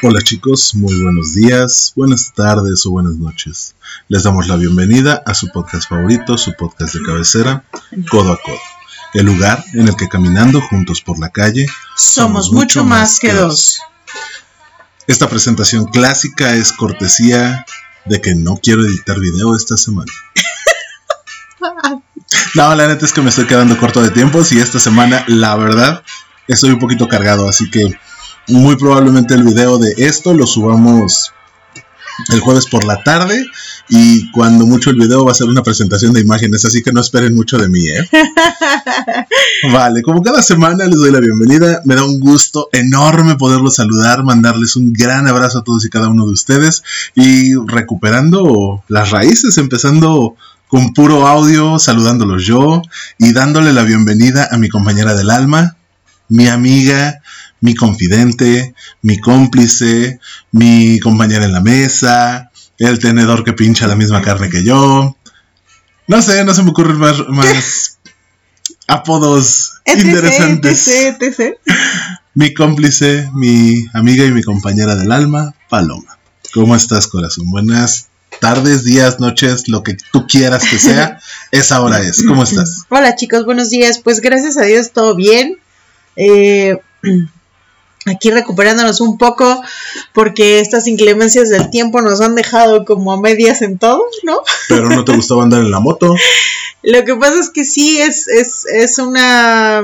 Hola chicos, muy buenos días, buenas tardes o buenas noches. Les damos la bienvenida a su podcast favorito, su podcast de cabecera, Codo a Codo. El lugar en el que caminando juntos por la calle Somos mucho más que dos. Esta presentación clásica es cortesía de que no quiero editar video esta semana. No, la neta es que me estoy quedando corto de tiempos y esta semana, la verdad, estoy un poquito cargado, así que muy probablemente el video de esto lo subamos el jueves por la tarde y cuando mucho el video va a ser una presentación de imágenes, así que no esperen mucho de mí, ¿eh? Vale, como cada semana les doy la bienvenida, me da un gusto enorme poderlos saludar, mandarles un gran abrazo a todos y cada uno de ustedes y recuperando las raíces, empezando con puro audio, saludándolos yo y dándole la bienvenida a mi compañera del alma, mi amiga, mi confidente, mi cómplice, mi compañera en la mesa, el tenedor que pincha la misma carne que yo. No sé, no se me ocurren más, más apodos Etc, interesantes. etc, etc. Mi cómplice, mi amiga y mi compañera del alma, Paloma. ¿Cómo estás, corazón? Buenas tardes, días, noches, lo que tú quieras que sea, esa hora es. ¿Cómo estás? Hola chicos, buenos días. Pues gracias a Dios todo bien. Eh, aquí recuperándonos un poco porque estas inclemencias del tiempo nos han dejado como a medias en todo, ¿no? Pero no te gustaba andar en la moto. Lo que pasa es que sí es, es, es una...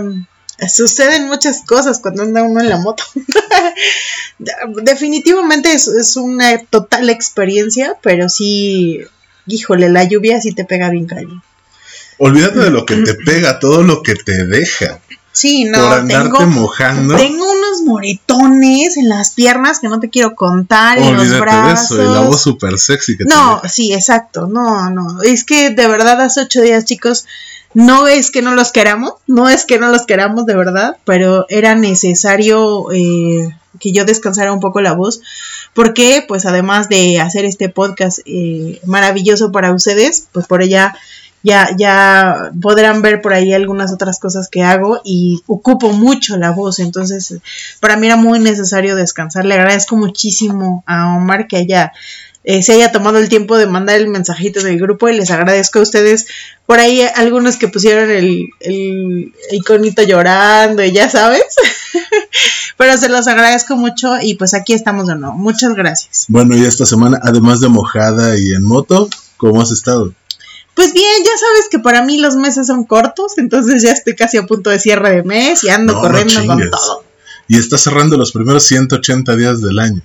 Suceden muchas cosas cuando anda uno en la moto. Definitivamente es, es una total experiencia, pero sí, híjole, la lluvia sí te pega bien cañón. Olvídate de lo que te pega, todo lo que te deja. Sí, no, por andarte tengo, mojando. tengo unos moretones en las piernas que no te quiero contar, en los Olvídate de brazos. eso, y la voz súper sexy que No, te sí, exacto, no, no. Es que de verdad hace ocho días, chicos, no es que no los queramos, no es que no los queramos de verdad, pero era necesario eh, que yo descansara un poco la voz, porque pues además de hacer este podcast eh, maravilloso para ustedes, pues por ella ya, ya podrán ver por ahí algunas otras cosas que hago y ocupo mucho la voz, entonces para mí era muy necesario descansar. Le agradezco muchísimo a Omar que haya eh, se haya tomado el tiempo de mandar el mensajito del grupo y les agradezco a ustedes por ahí algunos que pusieron el, el iconito llorando y ya sabes, pero se los agradezco mucho y pues aquí estamos de nuevo. Muchas gracias. Bueno, y esta semana, además de mojada y en moto, ¿cómo has estado? Pues bien, ya sabes que para mí los meses son cortos, entonces ya estoy casi a punto de cierre de mes y ando No, no corriendo con todo. Y está cerrando los primeros 180 días del año.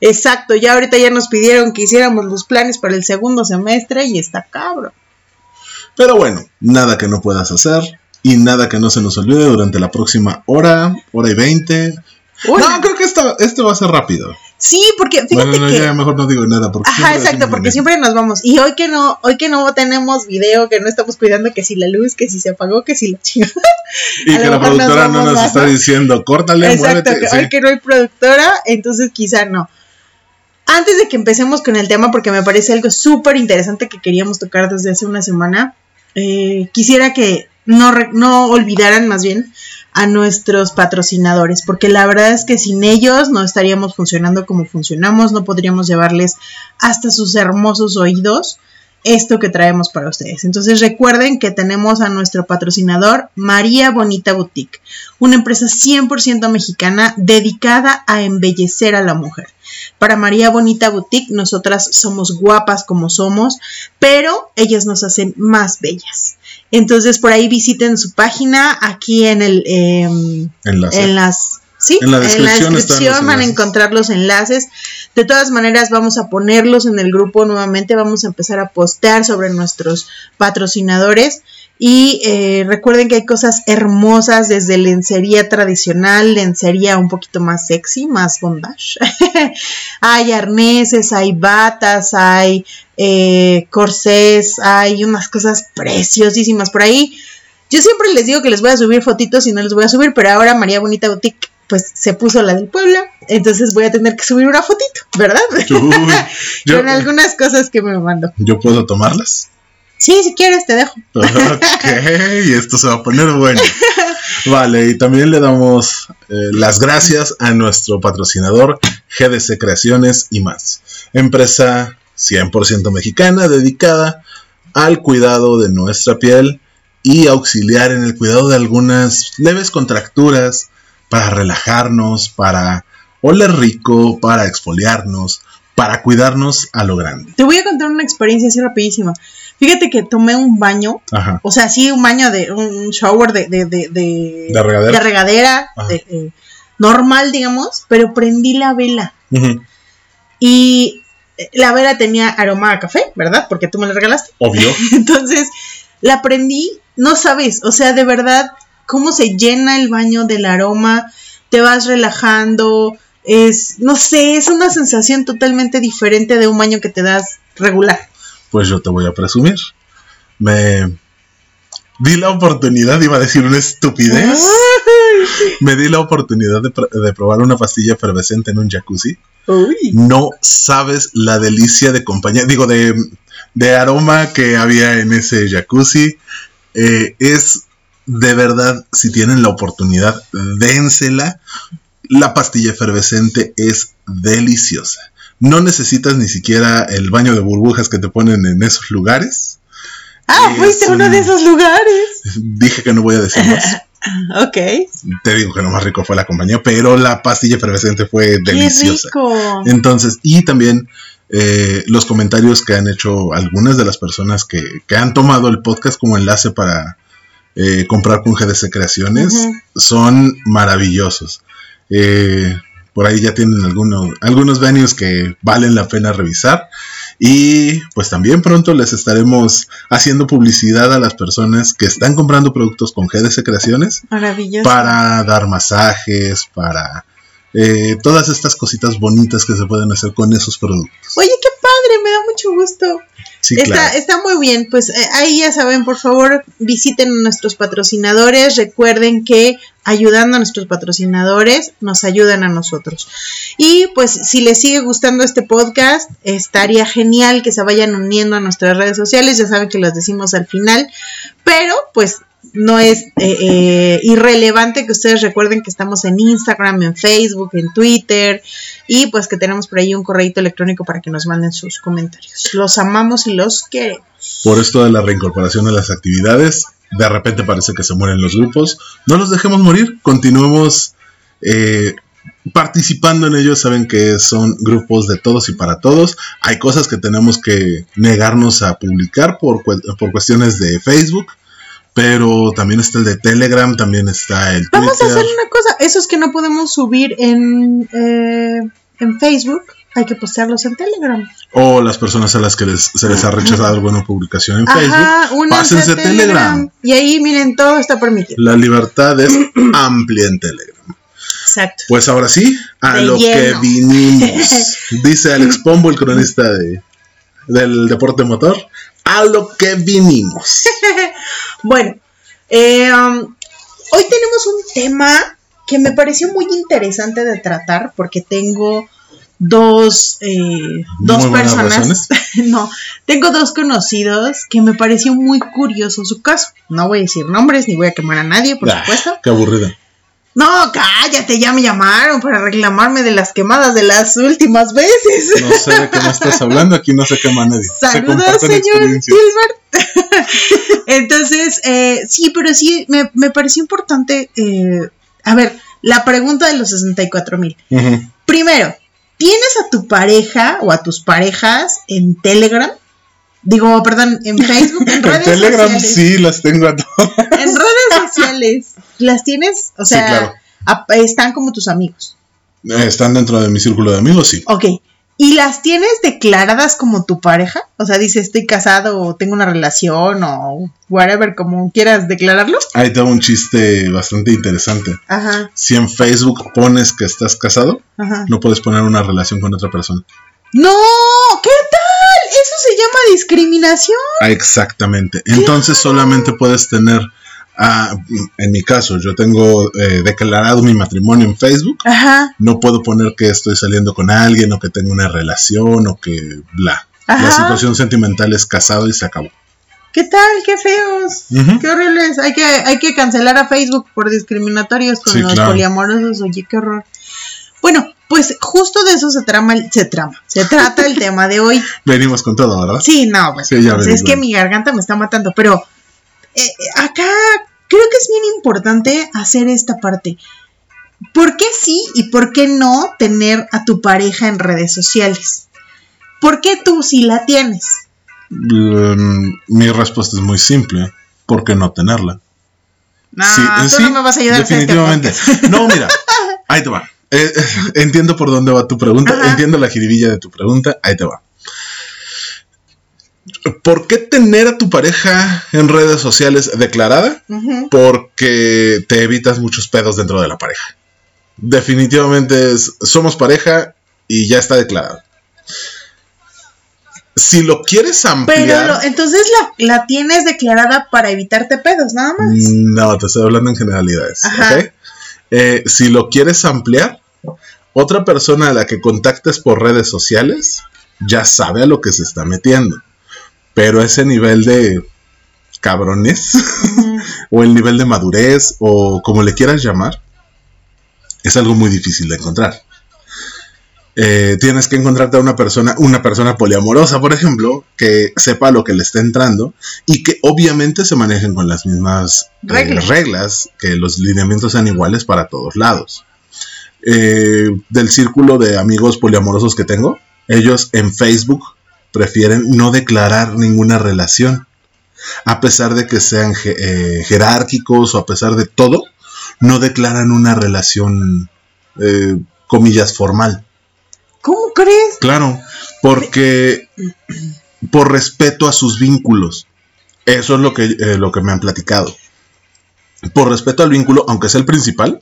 Exacto, ya ahorita ya nos pidieron que hiciéramos los planes para el segundo semestre y está cabro. Pero bueno, nada que no puedas hacer y nada que no se nos olvide durante la próxima hora, hora y veinte. No, creo que esta, este va a ser rápido. Sí, porque fíjate Bueno, no, que ya mejor no digo nada porque Ajá, exacto, porque siempre nos vamos. Y hoy que no, hoy que no tenemos video, que no estamos cuidando que si la luz, que si se apagó, que si la chingada. Y que la nos productora no nos está diciendo, córtale, Exacto, muévete. que sí. hoy que no hay productora, entonces quizá no. Antes de que empecemos con el tema, porque me parece algo súper interesante que queríamos tocar desde hace una semana, eh, quisiera que no, no olvidaran más bien a nuestros patrocinadores, porque la verdad es que sin ellos no estaríamos funcionando como funcionamos, no podríamos llevarles hasta sus hermosos oídos esto que traemos para ustedes. Entonces recuerden que tenemos a nuestro patrocinador María Bonita Boutique, una empresa 100% mexicana dedicada a embellecer a la mujer. Para María Bonita Boutique, nosotras somos guapas como somos, pero ellas nos hacen más bellas. Entonces, por ahí visiten su página, aquí en el em, en las sí, En la descripción están los van a encontrar los enlaces. De todas maneras, vamos a ponerlos en el grupo nuevamente. Vamos a empezar a postear sobre nuestros patrocinadores. Y eh, recuerden que hay cosas hermosas desde lencería tradicional, lencería un poquito más sexy, más bondage. hay arneses, hay batas, hay eh, corsés, hay unas cosas preciosísimas por ahí. Yo siempre les digo que les voy a subir fotitos y no les voy a subir, pero ahora María Bonita Boutique pues se puso la del Puebla, entonces voy a tener que subir una fotito, ¿verdad? Uy, yo, Con algunas cosas que me mandó. ¿Yo puedo tomarlas? Sí, si quieres te dejo. Ok, esto se va a poner bueno. Vale, y también le damos eh, las gracias a nuestro patrocinador GDC Creaciones y más. Empresa 100% mexicana dedicada al cuidado de nuestra piel y auxiliar en el cuidado de algunas leves contracturas para relajarnos, para oler rico, para exfoliarnos, para cuidarnos a lo grande. Te voy a contar una experiencia así rapidísima. Fíjate que tomé un baño, Ajá. o sea, sí, un baño de un shower de, de, de, de, ¿De regadera? de regadera, Ajá. de, eh, normal, digamos, pero prendí la vela. Y eh, la vela tenía aroma a café, ¿verdad? Porque tú me la regalaste. Obvio. Entonces, la prendí, no sabes, o sea, de verdad, cómo se llena el baño del aroma, te vas relajando, es, no sé, es una sensación totalmente diferente de un baño que te das regular. Pues yo te voy a presumir. Me di la oportunidad, iba a decir una estupidez. Me di la oportunidad de, pr- de probar una pastilla efervescente en un jacuzzi. Uy. No sabes la delicia de compañía, digo, de, de aroma que había en ese jacuzzi. Eh, es de verdad, si tienen la oportunidad, dénsela. La pastilla efervescente es deliciosa. No necesitas ni siquiera el baño de burbujas que te ponen en esos lugares. Ah, fuiste a uno de un- esos lugares. Dije que no voy a decir más. Ok. Te digo que lo más rico fue la compañía, pero la pastilla efervescente fue deliciosa. Qué rico. Entonces, y también eh, los comentarios que han hecho algunas de las personas que, que han tomado el podcast como enlace para eh, comprar con GDC Creaciones son maravillosos. Eh, por ahí ya tienen algunos, algunos venues que valen la pena revisar. Y pues también pronto les estaremos haciendo publicidad a las personas que están comprando productos con GDC Creaciones Maravilloso. para dar masajes, para eh, todas estas cositas bonitas que se pueden hacer con esos productos. Oye, qué padre, me da mucho gusto. Sí, está, claro. está muy bien, pues eh, ahí ya saben, por favor, visiten a nuestros patrocinadores, recuerden que ayudando a nuestros patrocinadores nos ayudan a nosotros. Y pues si les sigue gustando este podcast, estaría genial que se vayan uniendo a nuestras redes sociales, ya saben que las decimos al final, pero pues no es eh, eh, irrelevante que ustedes recuerden que estamos en Instagram, en Facebook, en Twitter y pues que tenemos por ahí un correo electrónico para que nos manden sus comentarios. Los amamos y los queremos. Por esto de la reincorporación a las actividades, de repente parece que se mueren los grupos. No los dejemos morir, continuemos eh, participando en ellos. Saben que son grupos de todos y para todos. Hay cosas que tenemos que negarnos a publicar por, por cuestiones de Facebook. Pero también está el de Telegram, también está el Vamos a hacer una cosa, esos que no podemos subir en, eh, en Facebook, hay que postearlos en Telegram. O las personas a las que les- se les ha rechazado alguna publicación en Ajá, Facebook. Pásense a Telegram. Y ahí miren, todo está permitido. La libertad es amplia en Telegram. Exacto. Pues ahora sí, a De lo lleno. que vinimos. Dice Alex Pombo, el cronista de, del deporte motor. A lo que vinimos. Bueno, eh, um, hoy tenemos un tema que me pareció muy interesante de tratar porque tengo dos, eh, dos personas, no, tengo dos conocidos que me pareció muy curioso su caso. No voy a decir nombres ni voy a quemar a nadie, por Ah, supuesto. Qué aburrida. No, cállate, ya me llamaron para reclamarme de las quemadas de las últimas veces. No sé de qué me estás hablando, aquí no se quema nadie. Saludos, señor. Gilbert. Entonces, eh, sí, pero sí, me, me pareció importante. eh, a ver, la pregunta de los 64 mil. Ujú. Primero, ¿tienes a tu pareja o a tus parejas en Telegram? Digo, perdón, en Facebook, en En redes Telegram sociales. sí las tengo a todas. En redes sociales. ¿Las tienes? O Sí, sea, claro. ap- están como tus amigos. Eh, Están dentro de mi círculo de amigos, sí. Ok. ¿Y las tienes declaradas como tu pareja? O sea, dice estoy casado o tengo una relación o whatever, como quieras declararlo. Ahí tengo un chiste bastante interesante. Ajá, Si en Facebook pones que estás casado, ajá. no puedes poner una relación con otra persona. ¡No! ¿Qué tal? Eso se llama discriminación. Ah, Exactamente. Entonces solamente puedes tener, ah, en mi caso, yo tengo eh, declarado mi matrimonio en Facebook. Ajá, No puedo poner que estoy saliendo con alguien o que tengo una relación o que bla. La Ajá. situación sentimental es casado y se acabó. ¿Qué tal? ¡Qué feos! ¡Qué horribles! Hay que, hay que cancelar a Facebook por discriminatorios con Sí, los claro. poliamorosos. Oye, qué horror. Bueno, pues justo de eso se trama, el- se trama, se trata el tema de hoy. Venimos con todo, ¿verdad? Sí, no, pues, Sí, pues, es que mi garganta me está matando, pero eh, acá creo que es bien importante hacer esta parte. ¿Por qué sí y por qué no tener a tu pareja en redes sociales? ¿Por qué tú sí la tienes? Mm, mi respuesta es muy simple. ¿Por qué no tenerla? No, Sí, Ah, tú sí, no me vas a ayudar este Definitivamente. no, mira, ahí te va. Eh, eh, entiendo por dónde va tu pregunta, Ajá. entiendo la jiribilla de tu pregunta, ahí te va. ¿Por qué tener a tu pareja en redes sociales declarada? Porque te evitas muchos pedos dentro de la pareja. Definitivamente es- somos pareja y ya está declarado. Si lo quieres ampliar... Pero lo- entonces la, la tienes declarada para evitarte pedos, nada más. No, te estoy hablando en generalidades. Ajá. ¿ok? Eh, si lo quieres ampliar, otra persona a la que contactes por redes sociales ya sabe a lo que se está metiendo. Pero ese nivel de cabrones o el nivel de madurez o como le quieras llamar es algo muy difícil de encontrar. Eh, tienes que encontrarte a una persona, una persona poliamorosa, por ejemplo, que sepa lo que le está entrando y que obviamente se manejen con las mismas eh, Reglas. reglas, que los lineamientos sean iguales para todos lados. Eh, del círculo de amigos poliamorosos que tengo, ellos en Facebook prefieren no declarar ninguna relación a pesar de que sean eh, jerárquicos o a pesar de todo, no declaran una relación, eh, comillas, formal. ¿Cómo crees? Claro, porque por respeto a sus vínculos. Eso es lo que, eh, lo que me han platicado. Por respeto al vínculo, aunque sea el principal,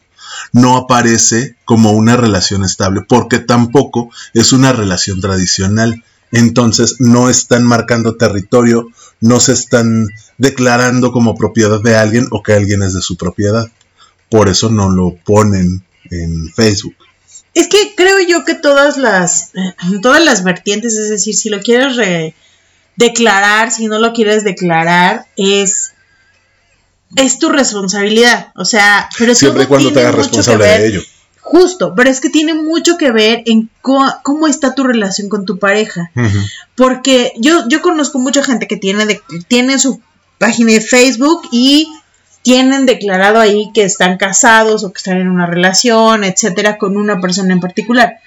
no aparece como una relación estable, porque tampoco es una relación tradicional. Entonces no están marcando territorio, no se están declarando como propiedad de alguien o que alguien es de su propiedad. Por eso no lo ponen en Facebook. Es que creo yo que todas las todas las vertientes, es decir, si lo quieres re- declarar, si no lo quieres declarar, es es tu responsabilidad, o sea, pero Siempre y cuando te hagas responsable de ello. Justo, pero es que tiene mucho que ver en cómo está tu relación con tu pareja. Porque yo, yo conozco mucha gente que tiene, de, tiene su página de Facebook y tienen declarado ahí que están casados o que están en una relación, etcétera, con una persona en particular.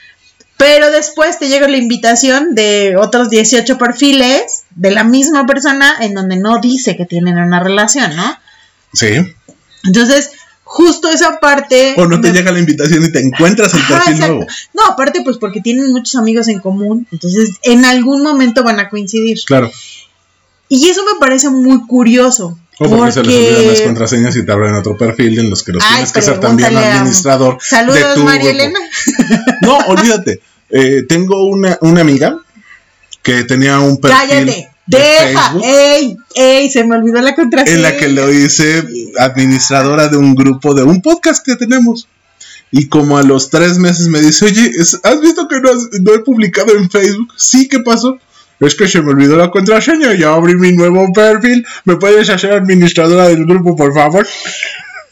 Pero después te llega la invitación de otros 18 perfiles de la misma persona en donde no dice que tienen una relación, ¿no? Sí. Entonces, justo esa parte... O no te me- llega la invitación y te encuentras el Ajá, perfil exacto. nuevo. No, aparte pues porque tienen muchos amigos en común, entonces en algún momento van a coincidir. Claro. Y eso me parece muy curioso. O porque, se les olvidan las contraseñas y te abren otro perfil en los que los Ay, tienes que ser también a- administrador de Saludos, tu María. Elena. No, olvídate. Eh, tengo una, una amiga que tenía un perfil Cállate. De Deja. Ey, ey, se me olvidó la contraseña. en la que lo hice administradora de un grupo de un podcast que tenemos. Y como a los tres meses me dice, oye, ¿has visto que no, has- no he publicado en Facebook? Sí, ¿qué pasó? Es que se me olvidó la contraseña, ya abrí mi nuevo perfil. ¿Me puedes hacer administradora del grupo, por favor?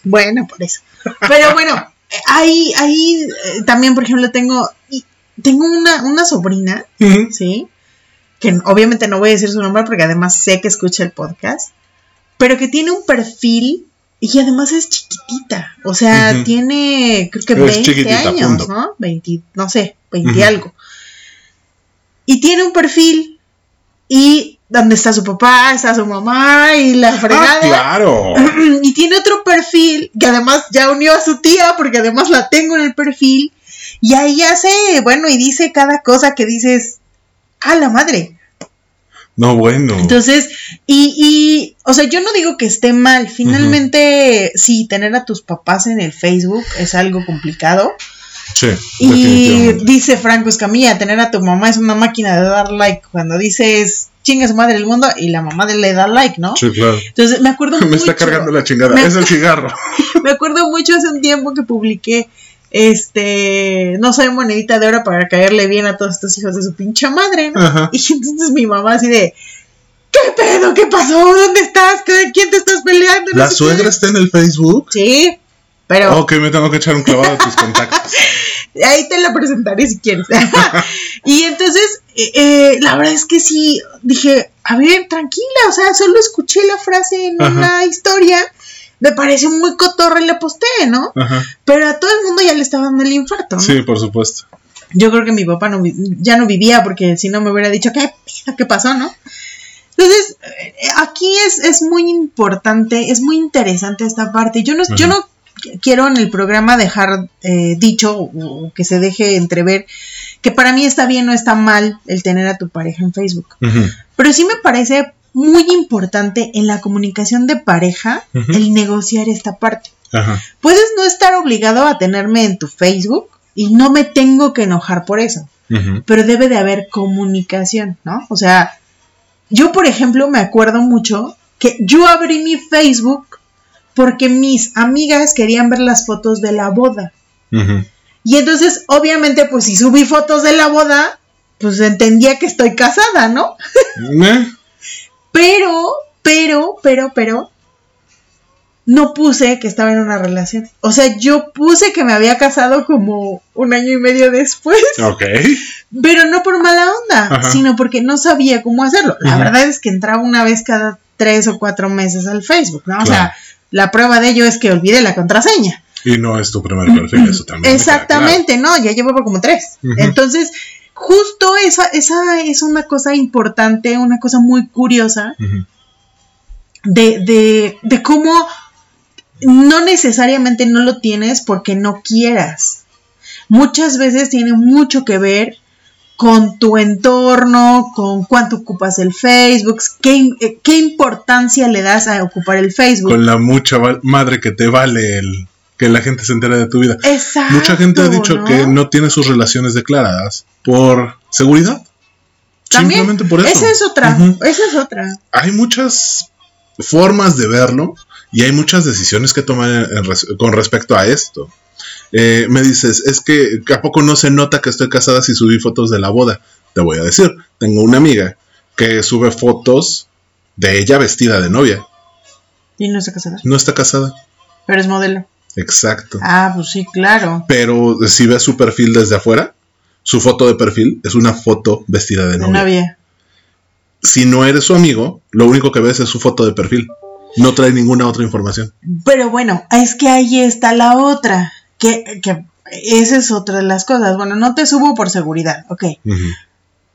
Bueno, por eso. Pero bueno, ahí, ahí eh, también, por ejemplo, tengo, tengo una, una sobrina. ¿sí? Que obviamente no voy a decir su nombre porque además sé que escucha el podcast, pero que tiene un perfil y además es chiquitita. O sea, tiene, creo que Es 20 chiquitita, años, punto. ¿no? 20, no sé, 20 Ujú. algo. Y tiene un perfil y donde está su papá, está su mamá y la fregada. Ah, claro. Y tiene otro perfil que además ya unió a su tía porque además la tengo en el perfil. Y ahí hace, bueno, y dice cada cosa que dices, a la madre. No, bueno. Entonces, y, y, o sea, yo no digo que esté mal. Finalmente, sí, tener a tus papás en el Facebook es algo complicado. sí, Y dice Franco Escamilla, tener a tu mamá es una máquina de dar like. Cuando dices, chinga su madre el mundo, y la mamá de- le da like, ¿no? Sí, claro. Entonces, me acuerdo Me mucho. está cargando la chingada. Me- Es el cigarro. Me acuerdo mucho hace un tiempo que publiqué este no soy monedita de oro para caerle bien a todos estos hijos de su pinche madre, ¿no? Ajá. Y entonces mi mamá así de ¿qué pedo? ¿Qué pasó? ¿Dónde estás? ¿Qué- ¿Quién te estás peleando? No ¿La qué. suegra está en el Facebook? Sí, pero Ok, me tengo que echar un clavado a tus contactos. ahí te la presentaré si quieres. y entonces, eh, eh, la verdad es que sí, dije, a ver, tranquila, o sea, solo escuché la frase en Ajá. una historia, me pareció muy cotorra y posté, ¿no? Ajá. Pero a todo el mundo ya le estaba dando el infarto, ¿no? Sí, por supuesto. Yo creo que mi papá no, ya no vivía porque si no me hubiera dicho, ¿qué pasó, no? Entonces, eh, aquí es, es muy importante, es muy interesante esta parte. Yo no, yo no qu- quiero en el programa dejar eh, dicho o, que se deje entrever que para mí está bien o está mal el tener a tu pareja en Facebook. Pero sí me parece muy importante en la comunicación de pareja el negociar esta parte. Ajá. Puedes no estar obligado a tenerme en tu Facebook y no me tengo que enojar por eso pero debe de haber comunicación, ¿no? O sea, yo por ejemplo me acuerdo mucho que yo abrí mi Facebook porque mis amigas querían ver las fotos de la boda. Y entonces, obviamente, pues si subí fotos de la boda, pues entendía que estoy casada, ¿no? Eh, Pero, pero, pero, pero, no puse que estaba en una relación. O sea, yo puse que me había casado como un año y medio después. Ok. Pero no por mala onda, Ajá. sino porque no sabía cómo hacerlo. La verdad es que entraba una vez cada tres o cuatro meses al Facebook, ¿no? O sea, la prueba de ello es que olvidé la contraseña. Y no es tu primer perfil, eso también. Exactamente, no, ya llevaba como tres. Entonces, justo esa, esa es una cosa importante, una cosa muy curiosa de, de, de cómo no necesariamente no lo tienes porque no quieras. Muchas veces tiene mucho que ver con tu entorno, con cuánto ocupas el Facebook, qué, qué importancia le das a ocupar el Facebook. Con la mucha madre que te vale el que la gente se entere de tu vida. Exacto. Mucha gente ha dicho ¿no? que no tiene sus relaciones declaradas por seguridad. También, Simplemente por eso. Esa es otra, esa es otra. Hay muchas formas de verlo y hay muchas decisiones que tomar en- en res- con respecto a esto. Eh, me dices, es que ¿a poco no se nota que estoy casada si subí fotos de la boda? Te voy a decir, tengo una amiga que sube fotos de ella vestida de novia. Y no se casada, No está casada. pero es modelo. Exacto. Ah, pues sí, claro. Pero si ves su perfil desde afuera, su foto de perfil es una foto vestida de novia. novia. Si no eres su amigo, lo único que ves es su foto de perfil. No trae ninguna otra información. Pero bueno, es que ahí está la otra. Que, que esa es otra de las cosas. Bueno, no te subo por seguridad, ok.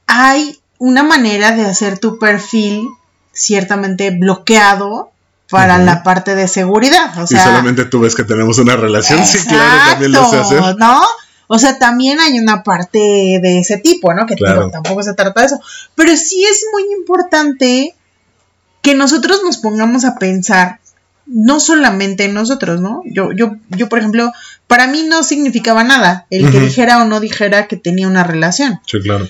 Hay una manera de hacer tu perfil ciertamente bloqueado para la parte de seguridad. O y sea, solamente tú ves que tenemos una relación. Sí, claro, también lo sé exacto, hacer. ¿no? O sea, también hay una parte de ese tipo, ¿no? Que Claro. digo, tampoco se trata de eso. Pero sí es muy importante que nosotros nos pongamos a pensar, no solamente en nosotros, ¿no? Yo, yo, yo, por ejemplo, para mí no significaba nada el que dijera o no dijera que tenía una relación. Sí, claro.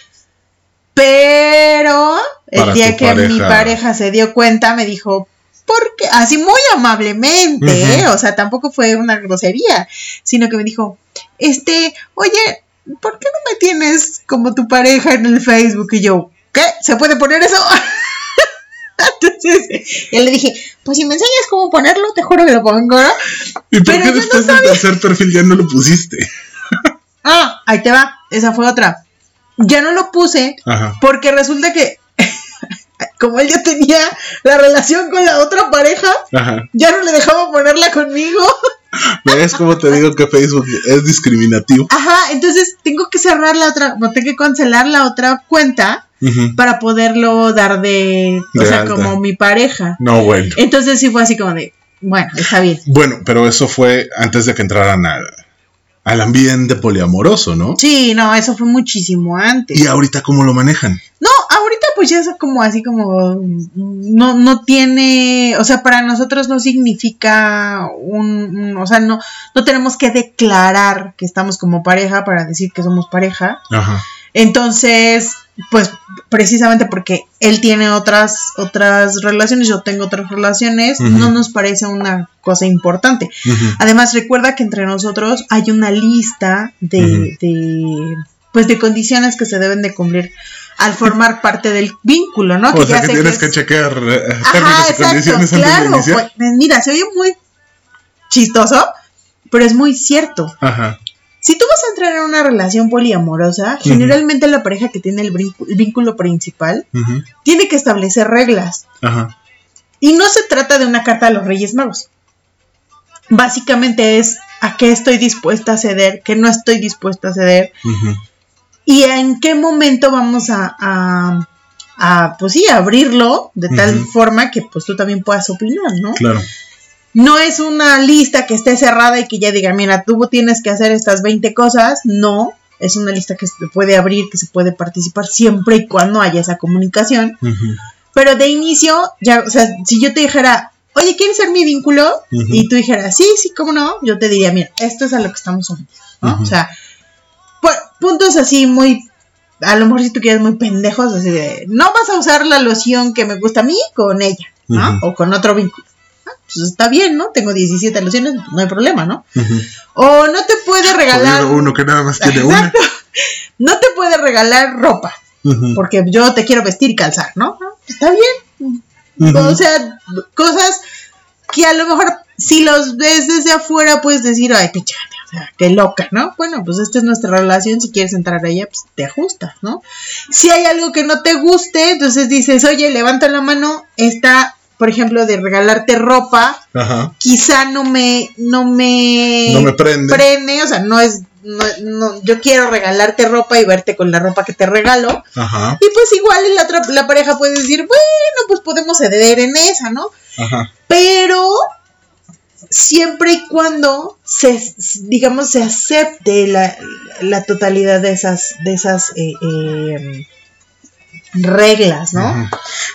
Pero el Para día que mi pareja se dio cuenta, me dijo, ¿por qué? Así muy amablemente. ¿eh? O sea, tampoco fue una grosería, sino que me dijo, este, oye, ¿por qué no me tienes como tu pareja en el Facebook? Y yo, ¿qué? ¿Se puede poner eso? Entonces, yo le dije, pues si me enseñas cómo ponerlo, te juro que lo pongo, ¿no? ¿Y por Pero qué yo no después del tercer perfil ya no lo pusiste? Ah, ahí te va, esa fue otra. Ya no lo puse Ajá. Porque resulta que, como él ya tenía la relación con la otra pareja, Ajá. ya no le dejaba ponerla conmigo. ¿Ves cómo te digo que Facebook es discriminativo? Ajá, entonces tengo que cerrar la otra, tengo que cancelar la otra cuenta para poderlo dar de, o De sea, alta. como mi pareja. No, bueno. Entonces sí fue así como de, bueno, está bien. Bueno, pero eso fue antes de que entraran al, al ambiente poliamoroso, ¿no? Sí, no, eso fue muchísimo antes. ¿Y ahorita cómo lo manejan? No, ahorita pues ya es como así como no no tiene, o sea, para nosotros no significa un, un- o sea, no no tenemos que declarar que estamos como pareja para decir que somos pareja. Ajá. Entonces, pues precisamente porque él tiene otras otras relaciones, yo tengo otras relaciones, no nos parece una cosa importante. Además, recuerda que entre nosotros hay una lista de, de, pues de condiciones que se deben de cumplir al formar parte del vínculo, ¿no? O sea ya que tienes es- que chequear eh, Ajá, términos y exacto, condiciones antes de claro. iniciar. pues, mira, se oye muy chistoso, pero es muy cierto. Ajá. Si tú vas a entrar en una relación poliamorosa, generalmente la pareja que tiene el, vínculo principal tiene que establecer reglas. Ajá. Y no se trata de una carta a los Reyes Magos. Básicamente es a qué estoy dispuesta a ceder, qué no estoy dispuesta a ceder, ujú, y en qué momento vamos a, a, a, pues sí, abrirlo de tal forma que pues tú también puedas opinar, ¿no? Claro. No es una lista que esté cerrada y que ya diga, mira, tú tienes que hacer estas 20 cosas. No, es una lista que se puede abrir, que se puede participar siempre y cuando haya esa comunicación. Pero de inicio, ya, o sea, si yo te dijera, oye, ¿quieres ser mi vínculo? Y tú dijeras, sí, sí, cómo no, yo te diría, mira, esto es a lo que estamos unidos, ¿no? O sea, puntos así muy, a lo mejor si tú quieres muy pendejos, así de, no vas a usar la loción que me gusta a mí con ella, ¿no? O con otro vínculo. Ah, Pues está bien, ¿no? Tengo 17 lociones, pues no hay problema, ¿no? O no te puede regalar. Uno que nada más tiene una. No te puede regalar ropa, porque yo te quiero vestir y calzar, ¿no? Ah, Está bien, o sea, cosas que a lo mejor si los ves desde afuera puedes decir, ay, pichane, o sea, qué loca, ¿no? Bueno, pues esta es nuestra relación, si quieres entrar a ella, pues te ajustas, ¿no? Si hay algo que no te guste, entonces dices, oye, levanta la mano, esta, por ejemplo, de regalarte ropa, Ajá. quizá no me, no me, No me prende. prende, o sea, no es, no, no, yo quiero regalarte ropa y verte con la ropa que te regalo, Ajá. y pues igual la, otra, la pareja puede decir, bueno, pues podemos ceder en esa, ¿no? Ajá. Pero siempre y cuando se, digamos, se acepte la, la totalidad de esas, de esas eh, eh, reglas, ¿no?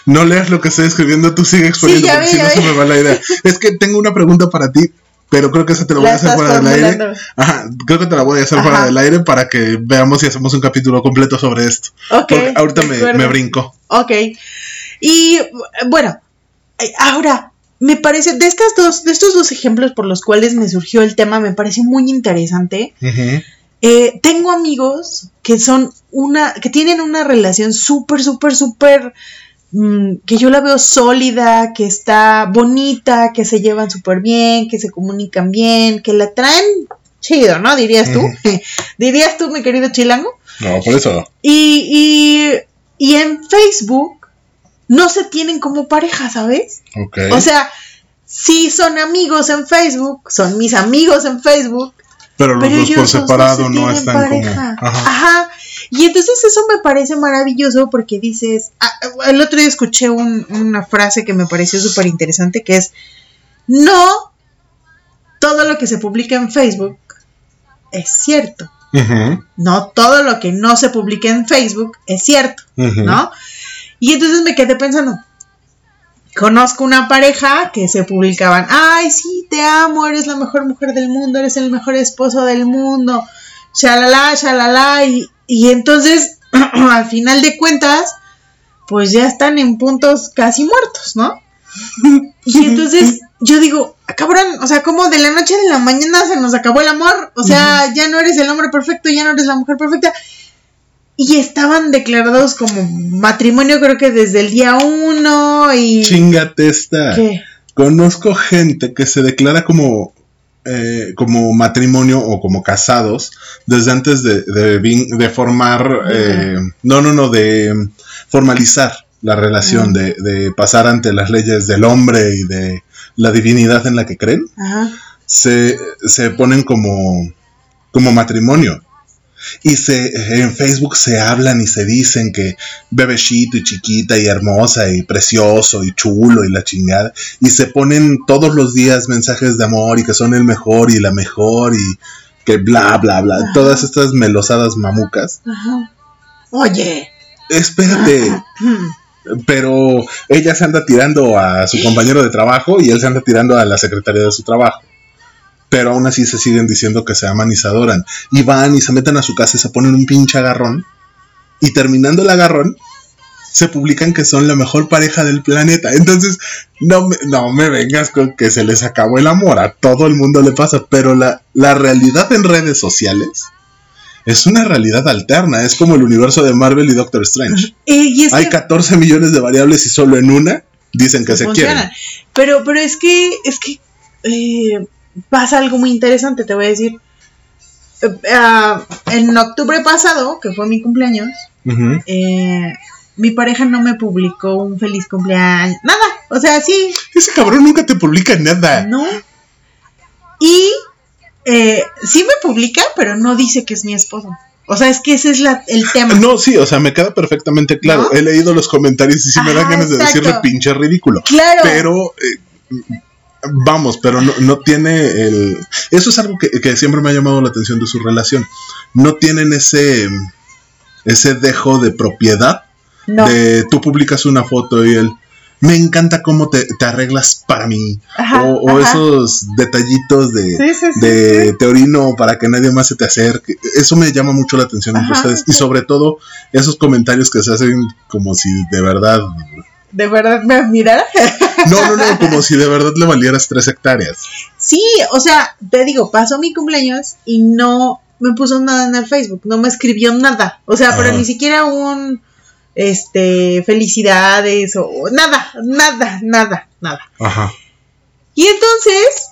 No leas lo que estoy escribiendo, tú sigue exponiendo, ya porque vi, si no se me va la idea. Es que tengo una pregunta para ti, pero creo que esa te la voy La a hacer fuera del aire. Ajá, creo que te la voy a hacer Ajá. fuera del aire para que veamos si hacemos un capítulo completo sobre esto. Ok. Porque ahorita me, me brinco. Ok. Y bueno, eh, ahora, me parece, de estas dos, de estos dos ejemplos por los cuales me surgió el tema, me parece muy interesante. Eh, tengo amigos que son una, que tienen una relación súper, súper, súper, mm, que yo la veo sólida, que está bonita, que se llevan súper bien, que se comunican bien, que la traen chido, ¿no? Dirías tú. Dirías tú, mi querido chilango. No, por eso. Y, y, y en Facebook no se tienen como pareja, ¿sabes? Ok. O sea, sí son amigos en Facebook, son mis amigos en Facebook, pero los pero dos por separado se no están pareja. como. Ajá. Ajá. Y entonces eso me parece maravilloso porque dices, ah, el otro día escuché un- una frase que me pareció súper interesante que es, no todo lo que se publica en Facebook es cierto. Ujú, No todo lo que no se publica en Facebook es cierto. ¿no? Y entonces me quedé pensando, conozco una pareja que se publicaban, ay, sí, te amo, eres la mejor mujer del mundo, eres el mejor esposo del mundo, shalala, shalala, y, y entonces, al final de cuentas, pues ya están en puntos casi muertos, ¿no? Y entonces yo digo, "Ah, cabrón, o sea, como de la noche a la mañana se nos acabó el amor, o sea, ya no eres el hombre perfecto, ya no eres la mujer perfecta. Y estaban declarados como matrimonio creo que desde el día uno y... Chingate esta. ¿Qué? Conozco gente que se declara como, eh, como matrimonio o como casados desde antes de, de, formar, eh, no, no, no, de formalizar la relación, de, de pasar ante las leyes del hombre y de la divinidad en la que creen, se, se ponen como, como matrimonio. Y se, en Facebook se hablan y se dicen que bebecito y chiquita y hermosa y precioso y chulo y la chingada. Y se ponen todos los días mensajes de amor y que son el mejor y la mejor y que bla, bla, bla. Ajá. Todas estas melosadas mamucas. Ajá. Oye. Espérate, pero ella se anda tirando a su compañero de trabajo y él se anda tirando a la secretaria de su trabajo. Pero aún así se siguen diciendo que se aman y se adoran. Y van y se meten a su casa y se ponen un pinche agarrón. Y terminando el agarrón, se publican que son la mejor pareja del planeta. Entonces, no me, no me vengas con que se les acabó el amor. A todo el mundo le pasa. Pero la, la realidad en redes sociales es una realidad alterna, es como el universo de Marvel y Doctor Strange. Eh, y Hay que 14 millones de variables y solo en una dicen que se quieren. Pero, pero es que, es que eh, pasa algo muy interesante, te voy a decir. Eh, ah, en octubre pasado, que fue mi cumpleaños, eh, mi pareja no me publicó un feliz cumpleaños, nada, o sea, sí, Ese cabrón nunca te publica nada. no. Y eh, sí me publica, pero no dice que es mi esposo. O sea, es que ese es la, el tema. No, sí, o sea, me queda perfectamente claro. ¿No? He leído los comentarios y sí me dan ganas de decirle pinche ridículo. Claro. Pero, eh, vamos, pero no, no tiene el... Eso es algo que, que siempre me ha llamado la atención de su relación. No tienen ese, ese dejo de propiedad no. de tú publicas una foto y él... Me encanta cómo te, te arreglas para mí. Ajá, o o esos detallitos de, Sí, sí, sí, de sí. te orino para que nadie más se te acerque. Eso me llama mucho la atención entre Ajá, ustedes. Y sobre todo esos comentarios que se hacen como si de verdad... ¿De verdad me admirara? No, no, no, como si de verdad le valieras tres hectáreas. Sí, o sea, te digo, pasó mi cumpleaños y no me puso nada en el Facebook, no me escribió nada. O sea, pero Ah. ni siquiera un este felicidades o nada, nada, nada, nada. Ajá. Y entonces,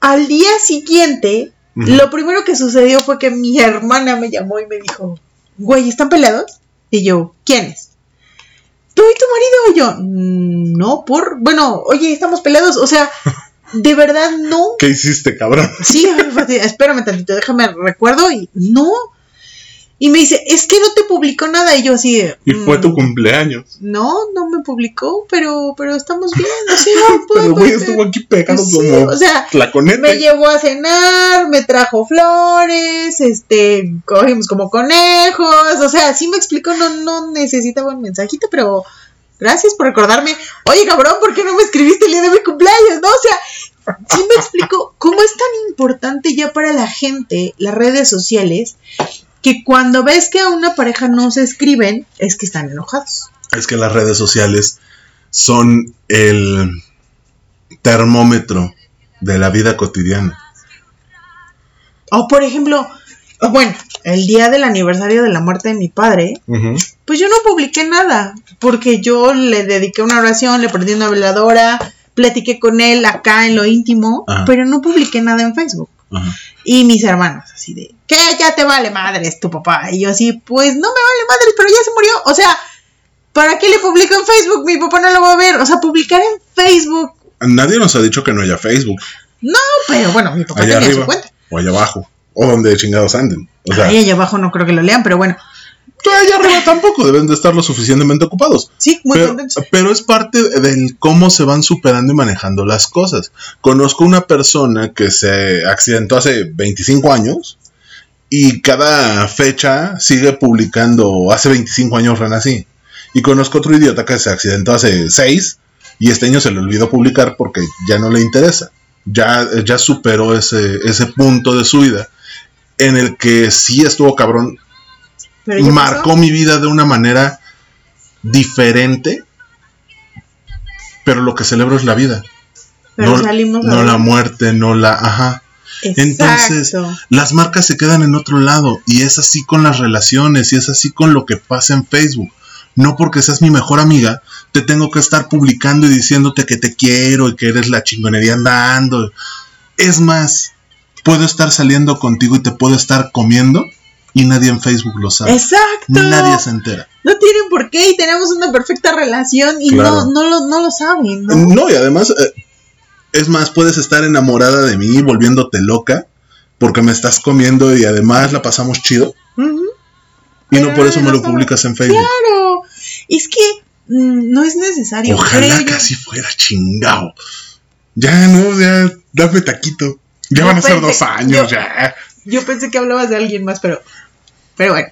al día siguiente, lo primero que sucedió fue que mi hermana me llamó y me dijo, güey, ¿están peleados? Y yo, ¿quiénes? ¿Tú y tu marido? Y yo, "Mm, no, por, bueno, oye, estamos peleados, o sea, de verdad no. ¿Qué hiciste, cabrón? Sí, espérame tantito, déjame recuerdo y no. Y me dice, es que no te publicó nada. Y yo así de, Y fue "Mm, tu cumpleaños. No, no me publicó, pero, pero estamos bien. así, no, Pero güey estuvo aquí pegado sí, como o sea, tlaconete. me llevó a cenar, me trajo flores, este, cogimos como conejos, o sea, sí me explicó, no, no necesitaba un mensajito, pero gracias por recordarme. Oye, cabrón, ¿por qué no me escribiste el día de mi cumpleaños? No, o sea, sí me explicó cómo es tan importante ya para la gente las redes sociales que cuando ves que a una pareja no se escriben, es que están enojados. Es que las redes sociales son el termómetro de la vida cotidiana. O por ejemplo, o bueno, el día del aniversario de la muerte de mi padre, pues yo no publiqué nada, porque yo le dediqué una oración, le prendí una veladora, platiqué con él acá en lo íntimo, Ajá. pero no publiqué nada en Facebook. Ajá. Y mis hermanos, así de, ¿qué? Ya te vale madres tu papá. Y yo así, pues no me vale madres, pero ya se murió. O sea, ¿para qué le publico en Facebook? Mi papá no lo va a ver. O sea, publicar en Facebook. Nadie nos ha dicho que no haya Facebook. No, pero bueno, mi papá Allá tenía arriba. su cuenta. O allá abajo. O donde chingados anden. O sea, Ahí allá abajo no creo que lo lean, pero bueno. allá arriba tampoco deben de estar lo suficientemente ocupados. Sí, muy pero, contentos. pero es parte del cómo se van superando y manejando las cosas. Conozco una persona que se accidentó hace 25 años y cada fecha sigue publicando hace 25 años renací. Y conozco otro idiota que se accidentó hace 6 y este año se le olvidó publicar porque ya no le interesa. Ya, ya superó ese, ese punto de su vida en el que sí estuvo cabrón Pero marcó pasó. mi vida de una manera diferente, pero lo que celebro es la vida. Pero no, salimos no la muerte, no la... Ajá. Entonces, las marcas se quedan en otro lado y es así con las relaciones y es así con lo que pasa en Facebook. No porque seas mi mejor amiga, te tengo que estar publicando y diciéndote que te quiero y que eres la chingonería andando. Es más, puedo estar saliendo contigo y te puedo estar comiendo y nadie en Facebook lo sabe. Exacto. Nadie se entera. No tienen por qué y tenemos una perfecta relación y Claro. no, no, lo, no lo saben, ¿no? No, y además, eh, es más, puedes estar enamorada de mí, volviéndote loca, porque me estás comiendo y además la pasamos chido, y no por eso me lo publicas en Facebook. Claro. Es que mm, no es necesario. Ojalá creo que yo. así fuera chingado. Ya, no, ya, dame taquito. Ya Yo van a ser dos años, yo- ya. Yo pensé que hablabas de alguien más, pero. Pero bueno.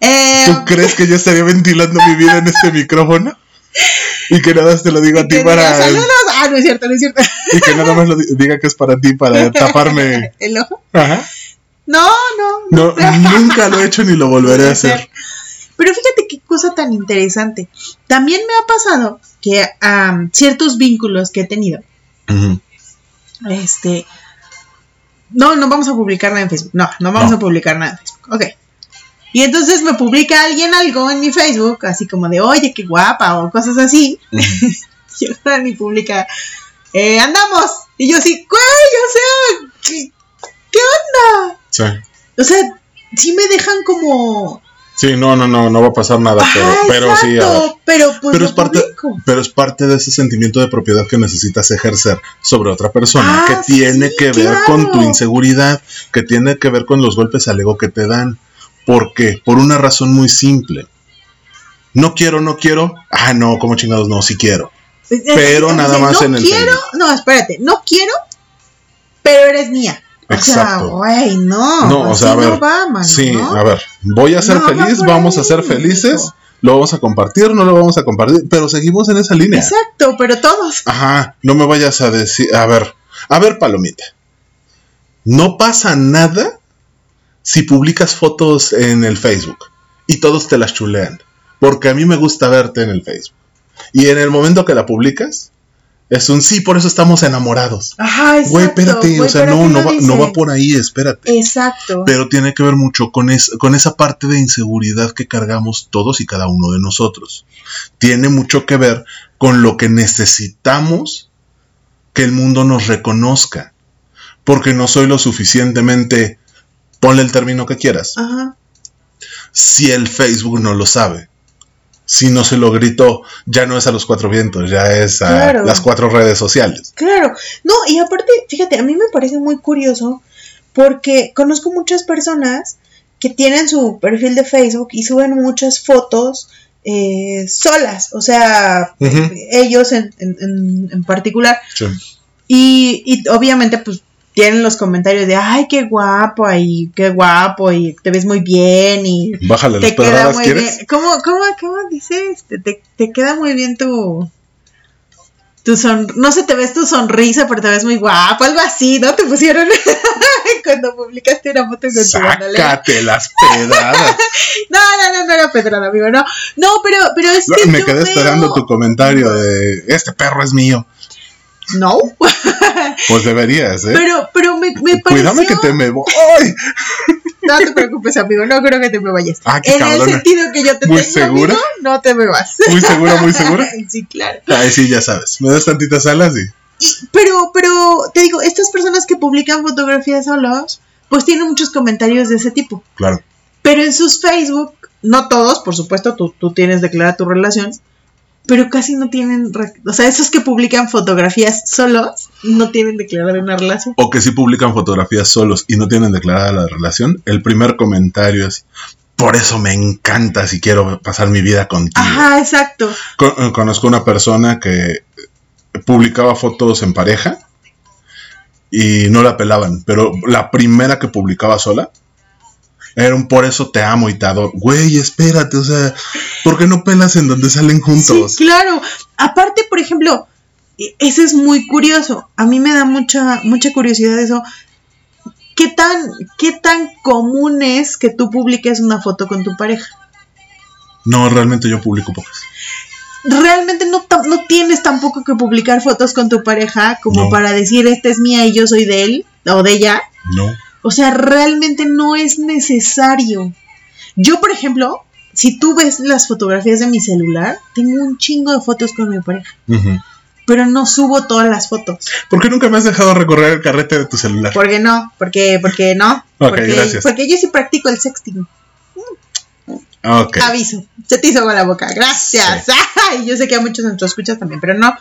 Eh, ¿Tú crees que yo estaría ventilando mi vida en este micrófono? Y que nada más te lo digo a ti para. Saludos. Ah, no es cierto, no es cierto. Y que nada más lo di- diga que es para ti, para taparme. ¿El ojo? Ajá. No, no. No, nunca lo he hecho ni lo volveré a hacer. Pero fíjate qué cosa tan interesante. También me ha pasado que am, ciertos vínculos que he tenido, Ujú. este, no, no vamos a publicar nada en Facebook. No, no vamos No. a publicar nada en Facebook. Ok. Y entonces me publica alguien algo en mi Facebook, así como de, oye, qué guapa, o cosas así. y Fran y publica, eh, andamos. Y yo así, güey, o sea, ¿qué, qué onda? Sí. O sea, sí me dejan como... Sí, no, no, no, no va a pasar nada, pero, pero sí, a pero pues pero es parte pero es parte de ese sentimiento de propiedad que necesitas ejercer sobre otra persona Ah, que tiene sí, que ver con tu inseguridad que tiene que ver con los golpes al ego que te dan ¿por qué? por una razón muy simple no quiero no quiero ah no como chingados no sí quiero Pero nada más no en el quiero, Facebook. no, espérate, no quiero, pero eres mía. O sea, Exacto. güey, no. no o sea a ver no va, mano, sí ¿no? a ver voy a ser No, feliz vamos a ser felices hijo. lo vamos a compartir no lo vamos a compartir pero seguimos en esa línea Exacto, pero todos. Ajá, no me vayas a decir, a ver, a ver, palomita. No pasa nada si publicas fotos en el Facebook y todos te las chulean, porque a mí me gusta verte en el Facebook. Y en el momento que la publicas, es un sí, por eso estamos enamorados. Ajá, exacto. Güey, espérate, güey, o sea, no, ¿qué no va, no va por ahí, espérate. Exacto. Pero tiene que ver mucho con, es- con esa parte de inseguridad que cargamos todos y cada uno de nosotros. Tiene mucho que ver con lo que necesitamos que el mundo nos reconozca. Porque no soy lo suficientemente, ponle el término que quieras, Ajá. si el Facebook no lo sabe. Si no se lo gritó, ya no es a los cuatro vientos, ya es a Claro. las cuatro redes sociales. Claro. No, y aparte, fíjate, a mí me parece muy curioso porque conozco muchas personas que tienen su perfil de Facebook y suben muchas fotos eh, solas, o sea, ellos en, en- en- en particular. Sí. Y, y obviamente, pues tienen los comentarios de, ay, qué guapo, y qué guapo, y te ves muy bien, y Bájale te queda muy ¿quieres? bien. ¿Cómo, cómo, cómo dices? Te, te, te queda muy bien tu. Tu son, no sé, te ves tu sonrisa, pero te ves muy guapo, algo así, ¿no? Te pusieron cuando publicaste una foto con tu. Sácate las pedradas. No, no, no, no era pedrada, amigo, no. No, pero, pero es que Me yo quedé veo- esperando tu comentario de este perro es mío. No, Pues deberías, ¿eh? pero, pero me, me pareció... Cuídame que te me voy. No te preocupes, amigo, no creo que te me vayas. Ah, en el sentido que yo te ¿Muy tengo, segura? amigo, no te me vas. Muy segura, muy segura. sí, claro. Ay, sí, ya sabes. Me das tantitas alas y. Y- pero, pero, te digo, estas personas que publican fotografías solos, pues tienen muchos comentarios de ese tipo. Claro. Pero en sus Facebook, no todos, por supuesto, tú, tú tienes declarada tu relación, pero casi no tienen, o sea, esos que publican fotografías solos, no tienen declarada una relación. O que sí publican fotografías solos y no tienen declarada la relación. El primer comentario es. Por eso me encanta si quiero pasar mi vida contigo. Ajá, exacto. Con- eh, conozco una persona que publicaba fotos en pareja y no la pelaban, pero la primera que publicaba sola era un por eso te amo y te adoro. Güey, espérate, o sea, ¿por qué no pelas en donde salen juntos? Sí, claro. Aparte, por ejemplo, e- ese es muy curioso. A mí me da mucha, mucha curiosidad eso. ¿Qué tan, ¿Qué tan común es que tú publiques una foto con tu pareja? No, realmente yo publico pocas. Realmente no, no tienes tampoco que publicar fotos con tu pareja como No. para decir esta es mía y yo soy de él o de ella. No. O sea, realmente no es necesario. Yo, por ejemplo, si tú ves las fotografías de mi celular, tengo un chingo de fotos con mi pareja, pero no subo todas las fotos. ¿Por qué nunca me has dejado recorrer el carrete de tu celular? ¿Por qué no? Porque, porque no. Porque, gracias. porque yo sí practico el sexting. Aviso. Se te hizo con la boca. Gracias. Ay, yo sé que a muchos de nuestros escuchas también, pero no.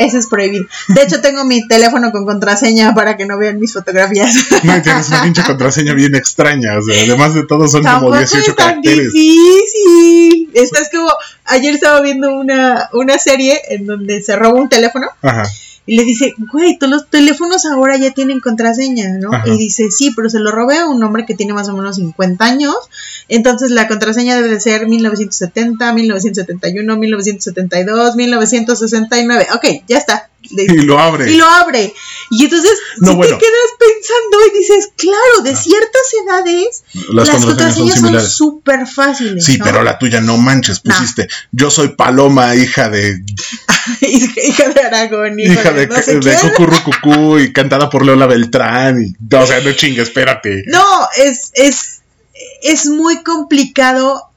Eso es prohibido. De hecho, tengo mi teléfono con contraseña para que no vean mis fotografías. No, y tienes una pinche contraseña bien extraña. O sea, además de todo son como Tampoco 18 es tan caracteres. difícil. Estás como. Ayer estaba viendo una, una serie en donde se roba un teléfono Ajá. Y le dice, güey, todos los teléfonos ahora ya tienen contraseña, ¿no? Ajá. Y dice, sí, pero se lo robé a un hombre que tiene más o menos 50 años. Entonces la contraseña debe de ser 1970, 1971, 1972, 1969. Ok, ya está. Y lo abre. y lo abre. Y entonces No, si bueno. te quedas pensando y dices, claro, de ciertas edades Las, las, contraseñas son contraseñas son similares. súper fáciles. Sí, ¿no? pero la tuya no manches, No. pusiste. Yo soy Paloma, hija de hija, de Aragón, hija de, de quién. Cucurrucucú y cantada por Leola Beltrán. Y, o sea, no chingue, espérate. No, es, es, es muy complicado.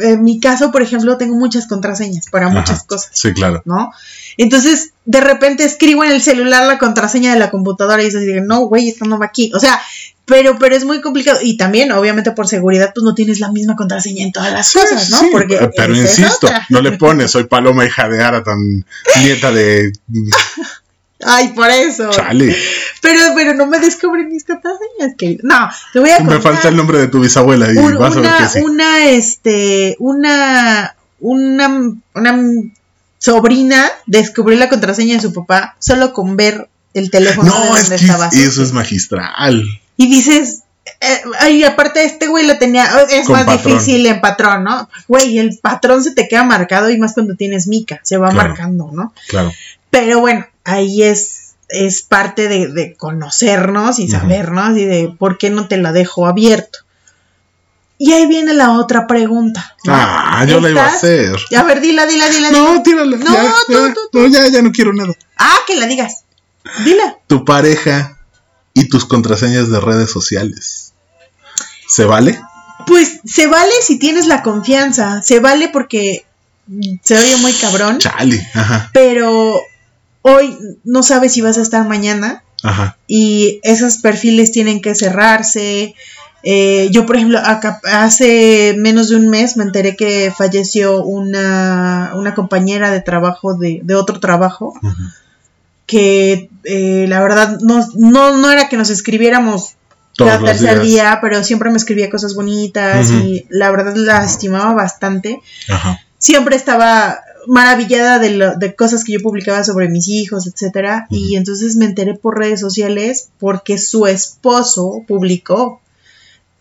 En mi caso, por ejemplo, tengo muchas contraseñas para muchas cosas, Sí, claro. ¿no? Entonces, de repente escribo en el celular la contraseña de la computadora y dices, no, güey, esta no va aquí. O sea, pero, pero es muy complicado. Y también, obviamente, por seguridad, pues no tienes la misma contraseña en todas las cosas, ¿no? Sí, Porque pero es insisto, no le pones, soy Paloma hija de Aratan, nieta de Ay, por eso. Chale. Pero, pero no me descubren mis contraseñas, querido. No, te voy a Me contar. falta el nombre de tu bisabuela y Un- vas a ver una, que sí. una, este, una, una, una sobrina descubrió la contraseña de su papá solo con ver el teléfono de No, es donde que estaba. eso es magistral. Y dices, eh, ay, aparte este güey lo tenía, es Con más patrón. difícil en patrón, ¿no? Güey, el patrón se te queda marcado y más cuando tienes mica, se va Claro. marcando, ¿no? Claro. Pero bueno, ahí es, es parte de, de conocernos y sabernos y de por qué no te la dejo abierto. Y ahí viene la otra pregunta. ¿no? Ah, yo la iba a hacer. A ver, dila, dila, dila. dila. No, tírala. No, ya, tú, ya, tú, tú. no, ya, ya no quiero nada. Ah, que la digas. Dila. Tu pareja y tus contraseñas de redes sociales. ¿Se vale? Pues se vale si tienes la confianza. Se vale porque se oye muy cabrón. Chale. Ajá. Pero hoy no sabes si vas a estar mañana. Ajá. y esos perfiles tienen que cerrarse. Eh, yo, por ejemplo, acá- hace menos de un mes me enteré que falleció una, una compañera de trabajo, de, de otro trabajo, que eh, la verdad no, no, no era que nos escribiéramos Todos cada tercer día, pero siempre me escribía cosas bonitas y la verdad la estimaba bastante Ajá. siempre estaba maravillada de, lo- de cosas que yo publicaba sobre mis hijos, etcétera, y entonces me enteré por redes sociales porque su esposo publicó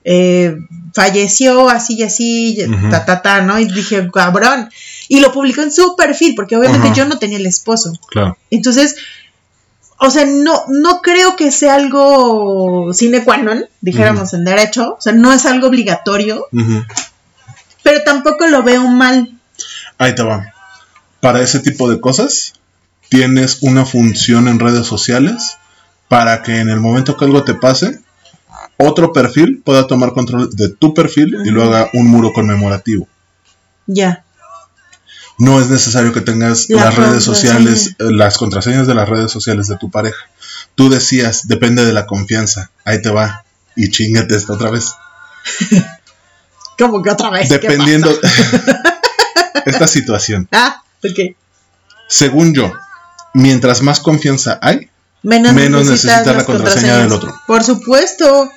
eh, falleció así y así, ta, ta, ta, ¿no? Y dije, cabrón. Y lo publicó en su perfil, porque obviamente yo no tenía el esposo. Claro. Entonces, o sea, no, no creo que sea algo sine qua non, dijéramos en derecho. O sea, no es algo obligatorio, pero tampoco lo veo mal. Ahí te va. Para ese tipo de cosas, tienes una función en redes sociales para que en el momento que algo te pase, otro perfil pueda tomar control de tu perfil y lo haga un muro conmemorativo. Ya. No es necesario que tengas La las redes sociales, eh, las contraseñas de las redes sociales de tu pareja. Tú decías, depende de la confianza. Ahí te va. Y chingate esta otra vez. Como que otra vez. ¿qué Dependiendo pasa? esta situación. Ah, ok. Según yo, mientras más confianza hay, Menos, Menos necesitas necesita la contraseña del otro. Por supuesto.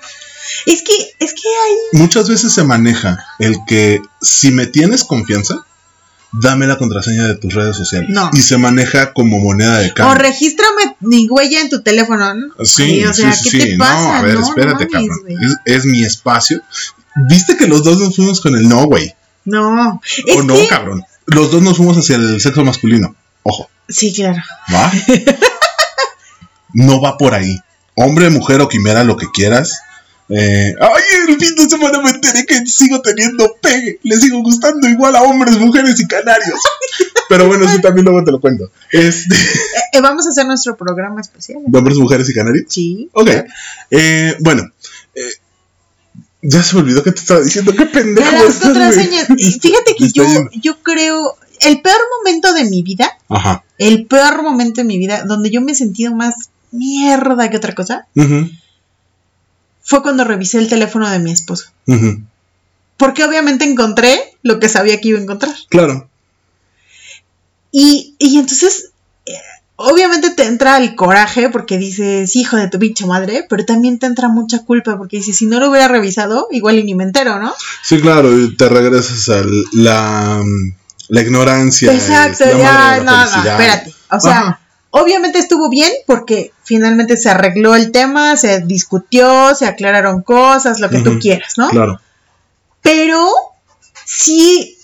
Es que, es que hay. muchas veces se maneja el que si me tienes confianza, dame la contraseña de tus redes sociales. No. Y se maneja como moneda de O cambio. regístrame mi huella en tu teléfono, ¿no? Sí, o sea, sí, ¿qué sí, te sí. pasa? No, a ver, No, espérate, no cabrón. Es, es mi espacio. ¿Viste que los dos nos fuimos con el no, güey? No. Es ¿O no, que- cabrón? Los dos nos fuimos hacia el sexo masculino. Ojo, Sí, claro. ¿va? no va por ahí. Hombre, mujer o quimera, lo que quieras. Eh, ay, el fin de semana me enteré que sigo teniendo pegue. Le sigo gustando igual a hombres, mujeres y canarios. Pero bueno, eso también luego te lo cuento. Este, Eh, eh, vamos a hacer nuestro programa especial. ¿De hombres, mujeres y canarios? Sí. Ok. Eh, bueno. Ya se me olvidó que te estaba diciendo. Qué De pendejo. las estás, güey. contraseñas. Fíjate que yo, yendo. yo creo. El peor momento de mi vida, Ajá. el peor momento de mi vida, donde yo me he sentido más mierda que otra cosa, Ujú, fue cuando revisé el teléfono de mi esposo. ujú. Porque obviamente encontré lo que sabía que iba a encontrar. Claro. Y, y entonces, eh, obviamente te entra el coraje porque dices, hijo de tu pinche madre, pero también te entra mucha culpa porque dices, si no lo hubiera revisado, igual y ni me entero, ¿no? Sí, claro. Y te regresas a la, la ignorancia. Exacto, la ya, no, no, espérate. O sea, Ajá. obviamente estuvo bien porque finalmente se arregló el tema, se discutió, se aclararon cosas, lo que tú quieras, ¿no? Claro. Pero sí,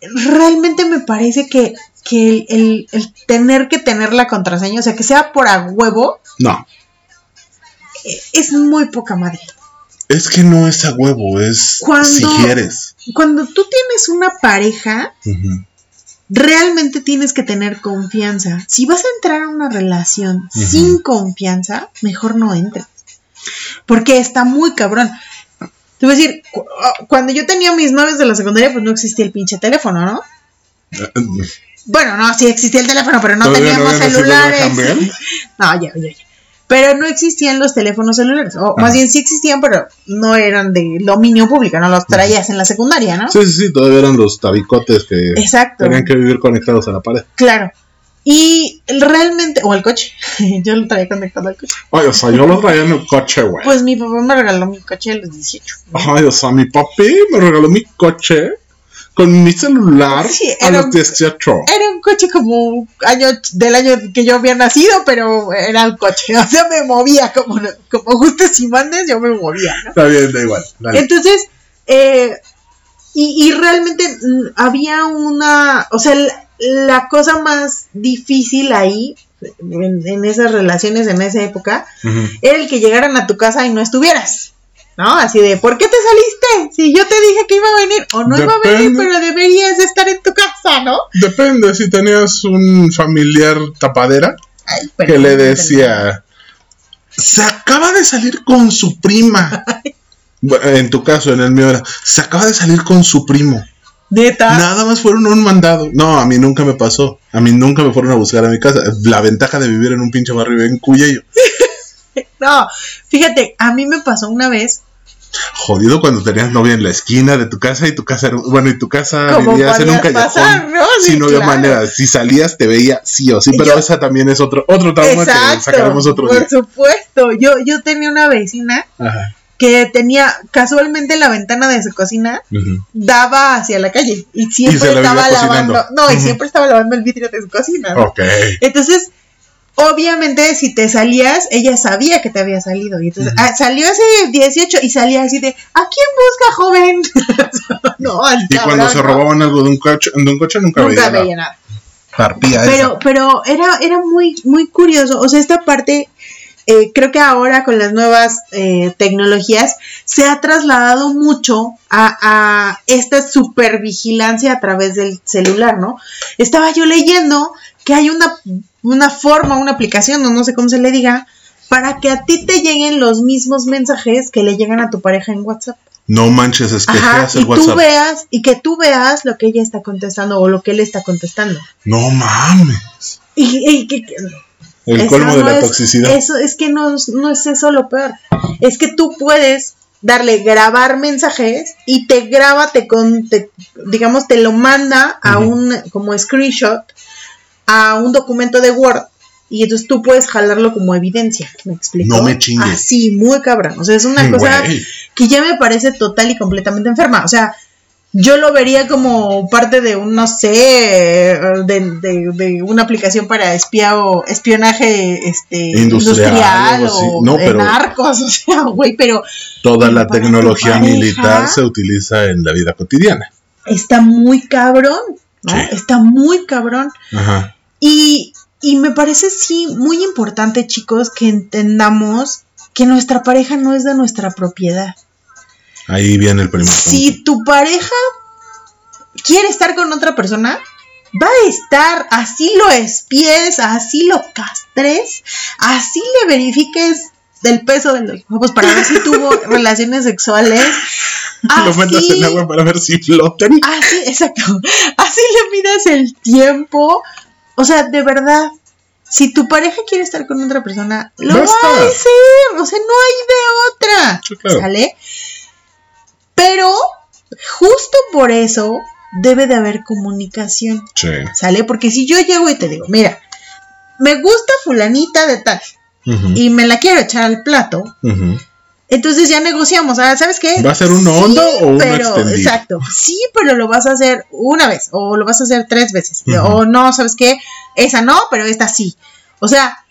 realmente me parece que, que el, el- el tener que tener la contraseña, o sea, que sea por a huevo, No. eh, es muy poca madre. Es que no es a huevo, es Cuando- si quieres. Cuando tú tienes una pareja, realmente tienes que tener confianza. Si vas a entrar a una relación sin confianza, mejor no entres. Porque está muy cabrón. Te voy a decir, cu- cuando yo tenía mis novios de la secundaria, pues no existía el pinche teléfono, ¿no? Bueno, no, sí existía el teléfono, pero no ¿Todavía no teníamos nacido celulares. No, ya, ya, ya. Pero no existían los teléfonos celulares. O más bien sí existían, pero no eran de dominio público, no los traías en la secundaria, ¿no? Sí, sí, sí, todavía eran los tabicotes que Exacto. tenían que vivir conectados a la pared. Claro. Y realmente, o al coche, yo lo traía conectado al coche. Ay, o sea, yo lo traía en el coche, güey. Pues mi papá me regaló mi coche a los 18. Ay, o sea, mi papi me regaló mi coche con mi celular Sí, a los un- 18. Era un coche como año del año que yo había nacido, pero era un coche. O sea, me movía como, como gustes y mandes, yo me movía, ¿no? Está bien, da igual. Dale. Entonces, eh, y, y realmente mm, había una, o sea, la, la cosa más difícil ahí, en, en esas relaciones en esa época, Ujú. era el que llegaran a tu casa y no estuvieras. ¿No? Así de, ¿por qué te saliste? Si yo te dije que iba a venir, o no iba a venir, pero deberías de estar en tu casa, ¿no? Depende si tenías un familiar tapadera Ay, que le decía, se acaba de salir con su prima. En tu caso, en el mío era, se acaba de salir con su primo. Neta. Nada más fueron un mandado. No, a mí nunca me pasó. A mí nunca me fueron a buscar a mi casa. La ventaja de vivir en un pinche barrio en Cuyello. No, fíjate, a mí me pasó una vez, Jodido cuando tenías novia en la esquina de tu casa y tu casa, era- bueno, y tu casa vivías en un callejón. pasar, ¿no? Sí, Sí, no había manera. Si salías, te veía sí o sí. Pero Yo- esa también es otro, otro trauma que sacaremos otro por día. supuesto. Yo, yo tenía una vecina Ajá. que tenía casualmente la ventana de su cocina daba hacia la calle y siempre estaba lavando, cocinando. no, y siempre estaba lavando el vidrio de su cocina. Entonces, obviamente, si te salías, ella sabía que te había salido. Y entonces, Ujú. ah, salió hace 18 y salía así de, ¿a quién busca, joven? no, al Y cuando se no. robaban algo de un coche, de un coche nunca, Nunca veía, veía nada. esa. Pero, pero era, era muy, muy curioso. O sea, esta parte, eh, creo que ahora con las nuevas eh, tecnologías se ha trasladado mucho a, a esta supervigilancia a través del celular, ¿no? Estaba yo leyendo que hay una, una forma, una aplicación, o no sé cómo se le diga, para que a ti te lleguen los mismos mensajes que le llegan a tu pareja en WhatsApp. No manches, es que Ajá, y el tú WhatsApp. veas, y que tú veas lo que ella está contestando o lo que él está contestando. No mames. Y, y que- El colmo de no la es- toxicidad. Eso es que no, es- no es eso lo peor. Es que tú puedes darle grabar mensajes y te graba, te, con, te- digamos, te lo manda a un, como screenshot, a un documento de Word. Y entonces tú puedes jalarlo como evidencia. ¿Me explico? No me chingues. Así, muy cabrón. O sea, es una cosa que ya me parece total y completamente enferma. O sea, yo lo vería como parte de un, no sé, de, de- de una aplicación para espía o espionaje este, Industrial, o No, pero- narcos, o sea, güey, pero Toda la tecnología militar se utiliza en la vida cotidiana. está muy cabrón, ¿no? Sí. Está muy cabrón. Ajá. Y, y me parece, sí, muy importante, chicos, que entendamos que nuestra pareja no es de nuestra propiedad. Ahí viene el primer punto. Si tu pareja quiere estar con otra persona, va a estar, así lo espies, así lo castres, así le verifiques el peso de los huevos para ver si tuvo relaciones sexuales. Lo metas Así, en agua para ver si flotan. así, exacto. Así le midas el tiempo. O sea, de verdad, si tu pareja quiere estar con otra persona, lo Va a va a decir. O sea, no hay de otra. Sí, claro. ¿Sale? Pero justo por eso debe de haber comunicación, Sí. ¿sale? Porque si yo llego y te digo, mira, me gusta fulanita de tal y me la quiero echar al plato, ujú. Entonces ya negociamos, ah, ¿sabes qué? ¿Va a ser uno hondo o uno pero, extendido? Exacto, sí, pero lo vas a hacer una vez o lo vas a hacer tres veces, o no, ¿sabes qué? Esa no, pero esta sí. O sea,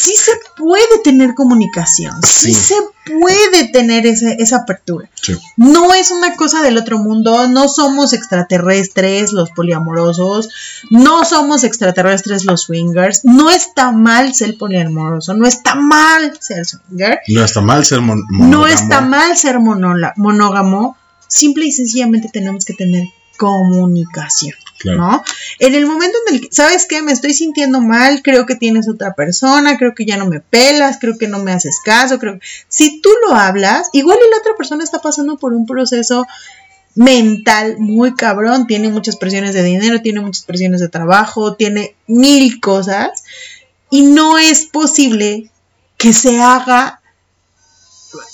sí se puede tener comunicación, sí, Sí. se puede tener ese- esa apertura. Sí. No es una cosa del otro mundo, no somos extraterrestres los poliamorosos, no somos extraterrestres los swingers, no está mal ser poliamoroso, no está mal ser swinger, No está mal ser mon- no monógamo. está mal ser monola- monógamo, simple y sencillamente tenemos que tener comunicación. ¿No? En el momento en el que, ¿sabes qué? Me estoy sintiendo mal, creo que tienes otra persona, creo que ya no me pelas, creo que no me haces caso, creo si tú lo hablas, igual y la otra persona está pasando por un proceso mental muy cabrón, tiene muchas presiones de dinero, tiene muchas presiones de trabajo, tiene mil cosas y no es posible que se haga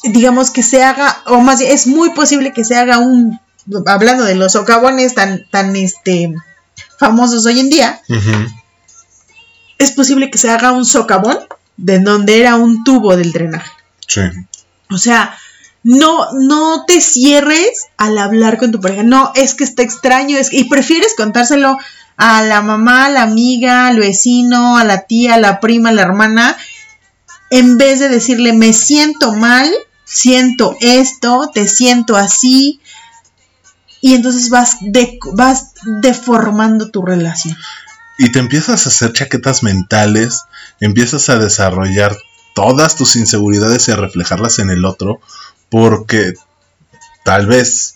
digamos que se haga o más bien es muy posible que se haga un hablando de los socavones tan tan este famosos hoy en día, es posible que se haga un socavón de donde era un tubo del drenaje. Sí. O sea, no, no te cierres al hablar con tu pareja. No, es que está extraño. Es que- y prefieres contárselo a la mamá, a la amiga, al vecino, a la tía, a la prima, a la hermana, en vez de decirle, me siento mal, siento esto, te siento así. Y entonces vas, de- vas deformando tu relación. Y te empiezas a hacer chaquetas mentales, empiezas a desarrollar todas tus inseguridades y a reflejarlas en el otro, porque tal vez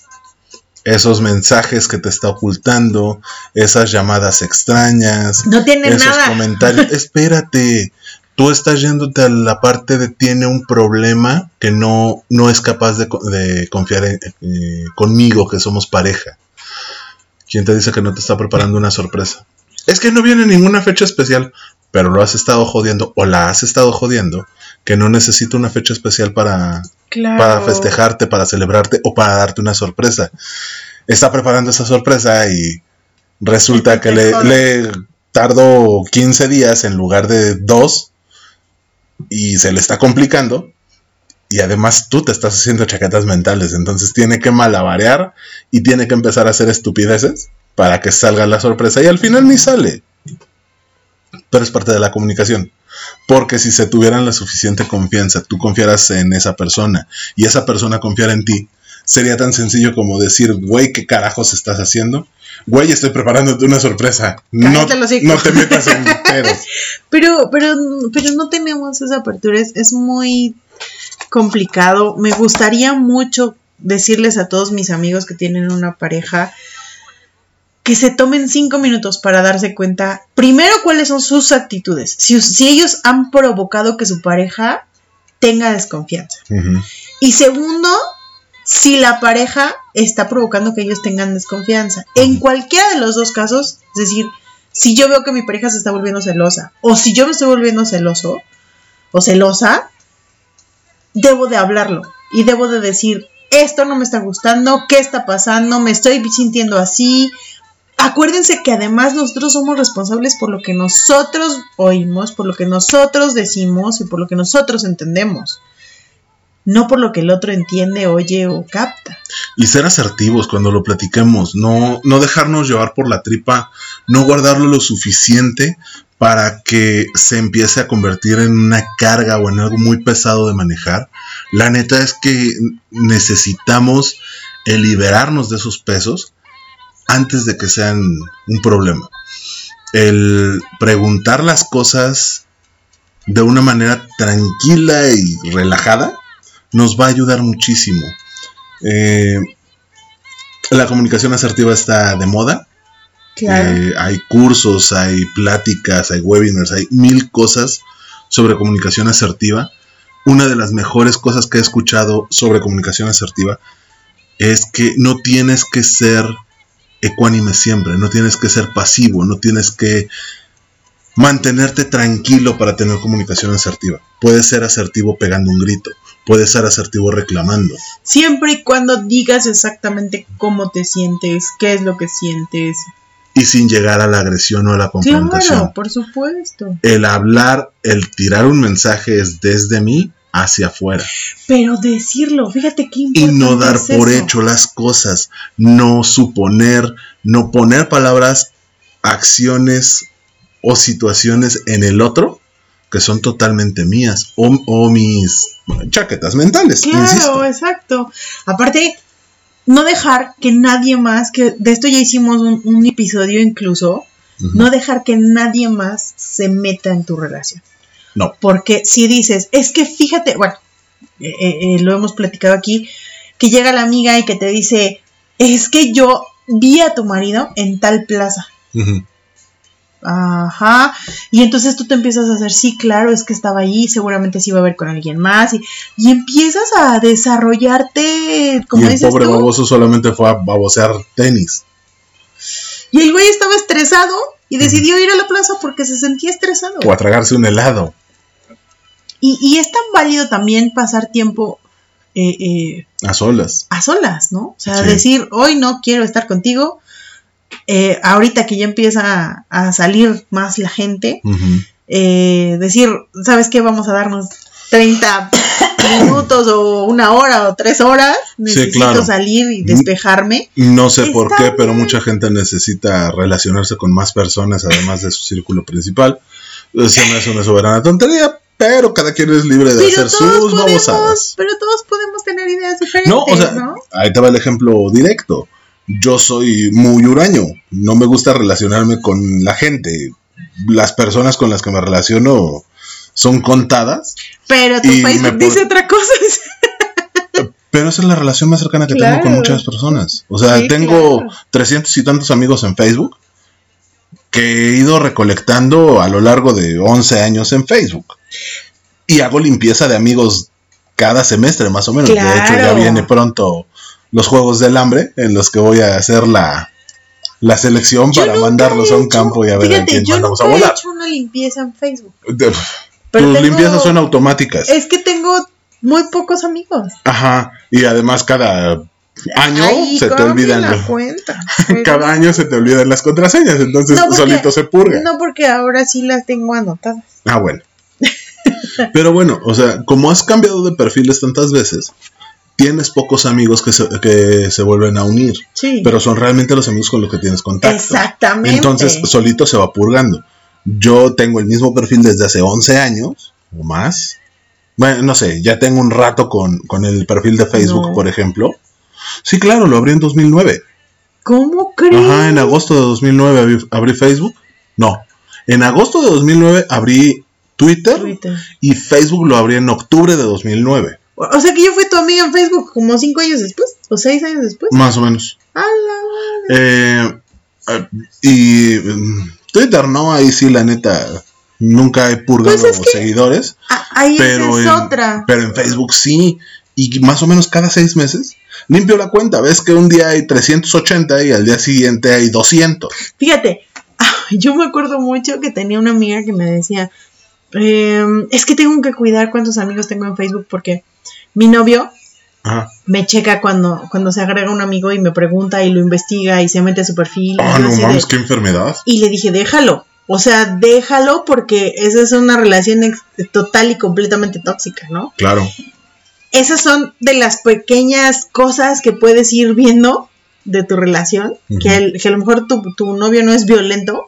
esos mensajes que te está ocultando, esas llamadas extrañas, No tiene esos nada. comentarios, espérate, tú estás yéndote a la parte de tiene un problema que no, no es capaz de, co- de confiar en- eh, conmigo, que somos pareja. ¿Quién te dice que no te está preparando una sorpresa? Es que no viene ninguna fecha especial, pero lo has estado jodiendo o la has estado jodiendo, que no necesita una fecha especial para, Claro. para festejarte, para celebrarte o para darte una sorpresa. Está preparando esa sorpresa y resulta que le, le tardó 15 días en lugar de 2 y se le está complicando. Y además tú te estás haciendo chaquetas mentales, entonces tiene que malabarear y tiene que empezar a hacer estupideces para que salga la sorpresa y al final ni sale. Pero es parte de la comunicación. Porque si se tuvieran la suficiente confianza, tú confiaras en esa persona y esa persona confiara en ti, sería tan sencillo como decir, güey, ¿qué carajos estás haciendo? Güey, estoy preparándote una sorpresa. No, no te metas en pedos. Pero, pero, pero no tenemos esa apertura, es, es muy complicado. Me gustaría mucho decirles a todos mis amigos que tienen una pareja que se tomen cinco minutos para darse cuenta, primero, cuáles son sus actitudes. Si, si ellos han provocado que su pareja tenga desconfianza. Y segundo, si la pareja está provocando que ellos tengan desconfianza. En cualquiera de los dos casos, es decir, si yo veo que mi pareja se está volviendo celosa o si yo me estoy volviendo celoso o celosa, debo de hablarlo y debo de decir, esto no me está gustando, ¿qué está pasando? Me estoy sintiendo así. Acuérdense que además nosotros somos responsables por lo que nosotros oímos, por lo que nosotros decimos y por lo que nosotros entendemos no por lo que el otro entiende, oye o capta. Y ser asertivos cuando lo platiquemos, no, no dejarnos llevar por la tripa, no guardarlo lo suficiente para que se empiece a convertir en una carga o en algo muy pesado de manejar. La neta es que necesitamos liberarnos de esos pesos antes de que sean un problema. El preguntar las cosas de una manera tranquila y relajada nos va a ayudar muchísimo. Eh, la comunicación asertiva está de moda. Eh, hay cursos, hay pláticas, hay webinars, hay mil cosas sobre comunicación asertiva. Una de las mejores cosas que he escuchado sobre comunicación asertiva es que no tienes que ser ecuánime siempre, no tienes que ser pasivo, no tienes que mantenerte tranquilo para tener comunicación asertiva. Puedes ser asertivo pegando un grito, puedes ser asertivo reclamando. Siempre y cuando digas exactamente cómo te sientes, qué es lo que sientes. Y sin llegar a la agresión o a la confrontación. Claro, por supuesto. El hablar, el tirar un mensaje es desde mí hacia afuera. Pero decirlo, fíjate qué Y importante no dar es por eso. hecho las cosas, no suponer, no poner palabras, acciones o situaciones en el otro que son totalmente mías o, o mis chaquetas mentales. Claro, insisto. exacto. Aparte, no dejar que nadie más, que de esto ya hicimos un, un episodio incluso, no dejar que nadie más se meta en tu relación. No. Porque si dices, es que fíjate, bueno, eh, eh, eh, lo hemos platicado aquí, que llega la amiga y que te dice, es que yo vi a tu marido en tal plaza. Ajá. Y entonces tú te empiezas a hacer, sí, claro, es que estaba ahí, seguramente sí iba a ver con alguien más. Y, y empiezas a desarrollarte, como y el dices pobre tú. baboso solamente fue a babosear tenis. Y el güey estaba estresado y decidió ir a la plaza porque se sentía estresado. O a tragarse un helado. Y, y es tan válido también pasar tiempo eh, eh, A solas. a solas, ¿no? O sea, Sí. decir, hoy no quiero estar contigo. Eh, ahorita que ya empieza a, a salir más la gente, eh, decir, ¿sabes qué? Vamos a darnos 30 minutos o una hora o tres horas. Necesito claro. salir y despejarme. No sé por qué, pero mucha gente necesita relacionarse con más personas además de su círculo principal. Se me hace una soberana tontería, pero cada quien es libre de Pero hacer sus podemos, babosadas. pero todos podemos tener ideas diferentes, No, o sea, ¿no? ahí te va el ejemplo directo. Yo soy muy huraño, no me gusta relacionarme con la gente. Las personas con las que me relaciono son contadas, Pero tu Facebook dice otra cosa. pero esa es la relación más cercana que tengo con Claro. muchas personas. O sea, Sí, tengo claro. 300 y tantos amigos en Facebook que he ido recolectando a lo largo de 11 años en Facebook. Y hago limpieza de amigos cada semestre, más o menos. De hecho, ya Claro. viene pronto los Juegos del Hambre, en los que voy a hacer la, la selección Yo para mandarlos he a un campo y a ver a Fíjate, quién yo mandamos a nunca he volar. hecho una limpieza en Facebook. De- Pero tus tengo- limpiezas son automáticas. Es que tengo muy pocos amigos. Ajá. Y además cada año se te olvidan la los- cuenta. Pero- cada año se te olvidan las contraseñas, entonces No, porque- solito se purga. No, porque ahora sí las tengo anotadas. Ah, bueno. Pero bueno, o sea, como has cambiado de perfiles tantas veces, tienes pocos amigos que se, que se vuelven a unir, Sí. pero son realmente los amigos con los que tienes contacto. Exactamente. Entonces, solito se va purgando. Yo tengo el mismo perfil desde hace 11 años o más. Bueno, no sé, ya tengo un rato con, con el perfil de Facebook, No. por ejemplo. Sí, claro, lo abrí en 2009. ¿Cómo crees? Ajá, en agosto de 2009 abrí, abrí Facebook. No, en agosto de 2009 abrí Twitter, Twitter. y Facebook lo abrí en octubre de 2009, O sea que yo fui tu amiga en Facebook como cinco años después, o seis años después. más o menos. ¡A la madre! Eh, y mm, Twitter, no, ahí sí, la neta, nunca he purgado Pues que- seguidores, Ah, ahí pero es en, otra. pero en Facebook sí, y más o menos cada seis meses limpio la cuenta. Ves que un día hay 380 y al día siguiente hay 200. Fíjate, yo me acuerdo mucho que tenía una amiga que me decía, "Em, es que tengo que cuidar cuántos amigos tengo en Facebook porque mi novio Ajá. me checa cuando, cuando se agrega un amigo y me pregunta y lo investiga y se mete a su perfil. y Ah, yo no de- qué enfermedad. Y le dije, déjalo. O sea, déjalo porque esa es una relación total y completamente tóxica, ¿no? Claro. Esas son de las pequeñas cosas que puedes ir viendo de tu relación, que, el- que a lo mejor tu, tu novio no es violento,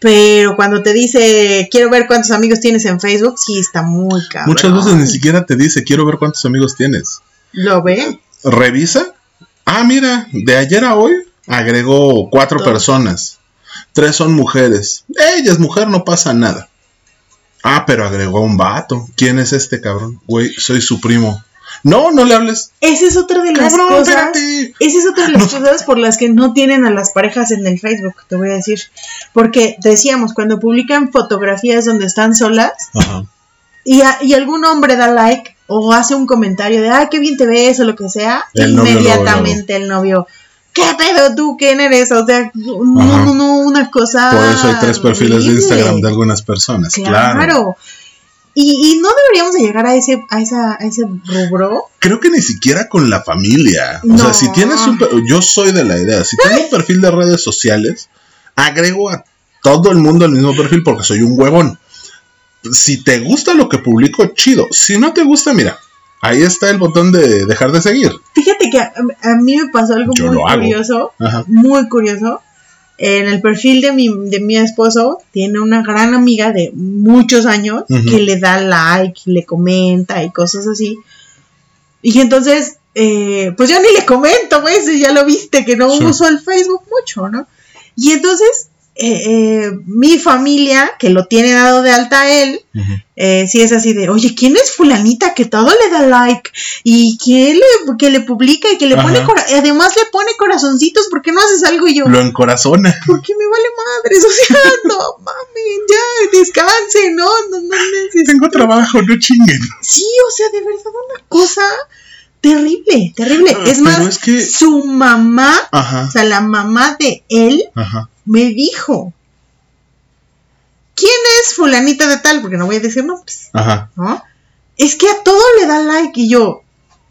pero cuando te dice, quiero ver cuántos amigos tienes en Facebook, sí está muy cabrón. Muchas veces ni siquiera te dice, quiero ver cuántos amigos tienes. Lo ve. Revisa. Ah, mira, de ayer a hoy agregó cuatro personas. Tres son mujeres. Ella es mujer, no pasa nada. Ah, pero agregó un vato. ¿Quién es este cabrón? Güey, soy su primo. No, no le hables. Esa es otra de las Cabrón, cosas. espérate. Esa es otra de las cosas por las que no tienen a las parejas en el Facebook, te voy a decir. Porque decíamos, cuando publican fotografías donde están solas Ajá. y, a- y algún hombre da like o hace un comentario de, ay, qué bien te ves o lo que sea, El novio luego, inmediatamente el novio, ¿qué pedo tú? ¿Quién eres? O sea, no, no, no, una cosa. Por eso hay tres perfiles de. Instagram de algunas personas. Claro. Claro. Y, y no deberíamos de llegar a ese, a esa, a ese rubro. Creo que ni siquiera con la familia. O sea, si tienes un... Yo soy de la idea. Si tengo un perfil de redes sociales, agrego a todo el mundo el mismo perfil porque soy un huevón. Si te gusta lo que publico, chido. Si no te gusta, mira, ahí está el botón de dejar de seguir. Fíjate que a, a mí me pasó algo Yo muy curioso. Ajá. muy curioso. En el perfil de mi, de mi esposo tiene una gran amiga de muchos años que le da like, y le comenta y cosas así. Y entonces, eh, pues yo ni le comento, güey, si ya lo viste, que no Sí. uso el Facebook mucho, ¿no? Y entonces, eh, eh, mi familia, que lo tiene dado de alta a él, eh, sí es así de, oye, ¿quién es fulanita que todo le da like? Y que le, que le publica y que le pone, Ajá. y además le pone corazoncitos, ¿por qué no haces algo? Y yo, Lo encorazona. ¿por qué me vale madres? O sea, no mames, ya, descanse, ¿no? No, no necesito. Tengo trabajo, no chinguen. Sí, o sea, de verdad una cosa terrible, terrible. Ah, Es más, es que- su mamá, Ajá. o sea, la mamá de él, Ajá. me dijo, ¿quién es fulanita de tal? Porque no voy a decir nombres, Ajá. ¿no? Es que a todo le da like y yo,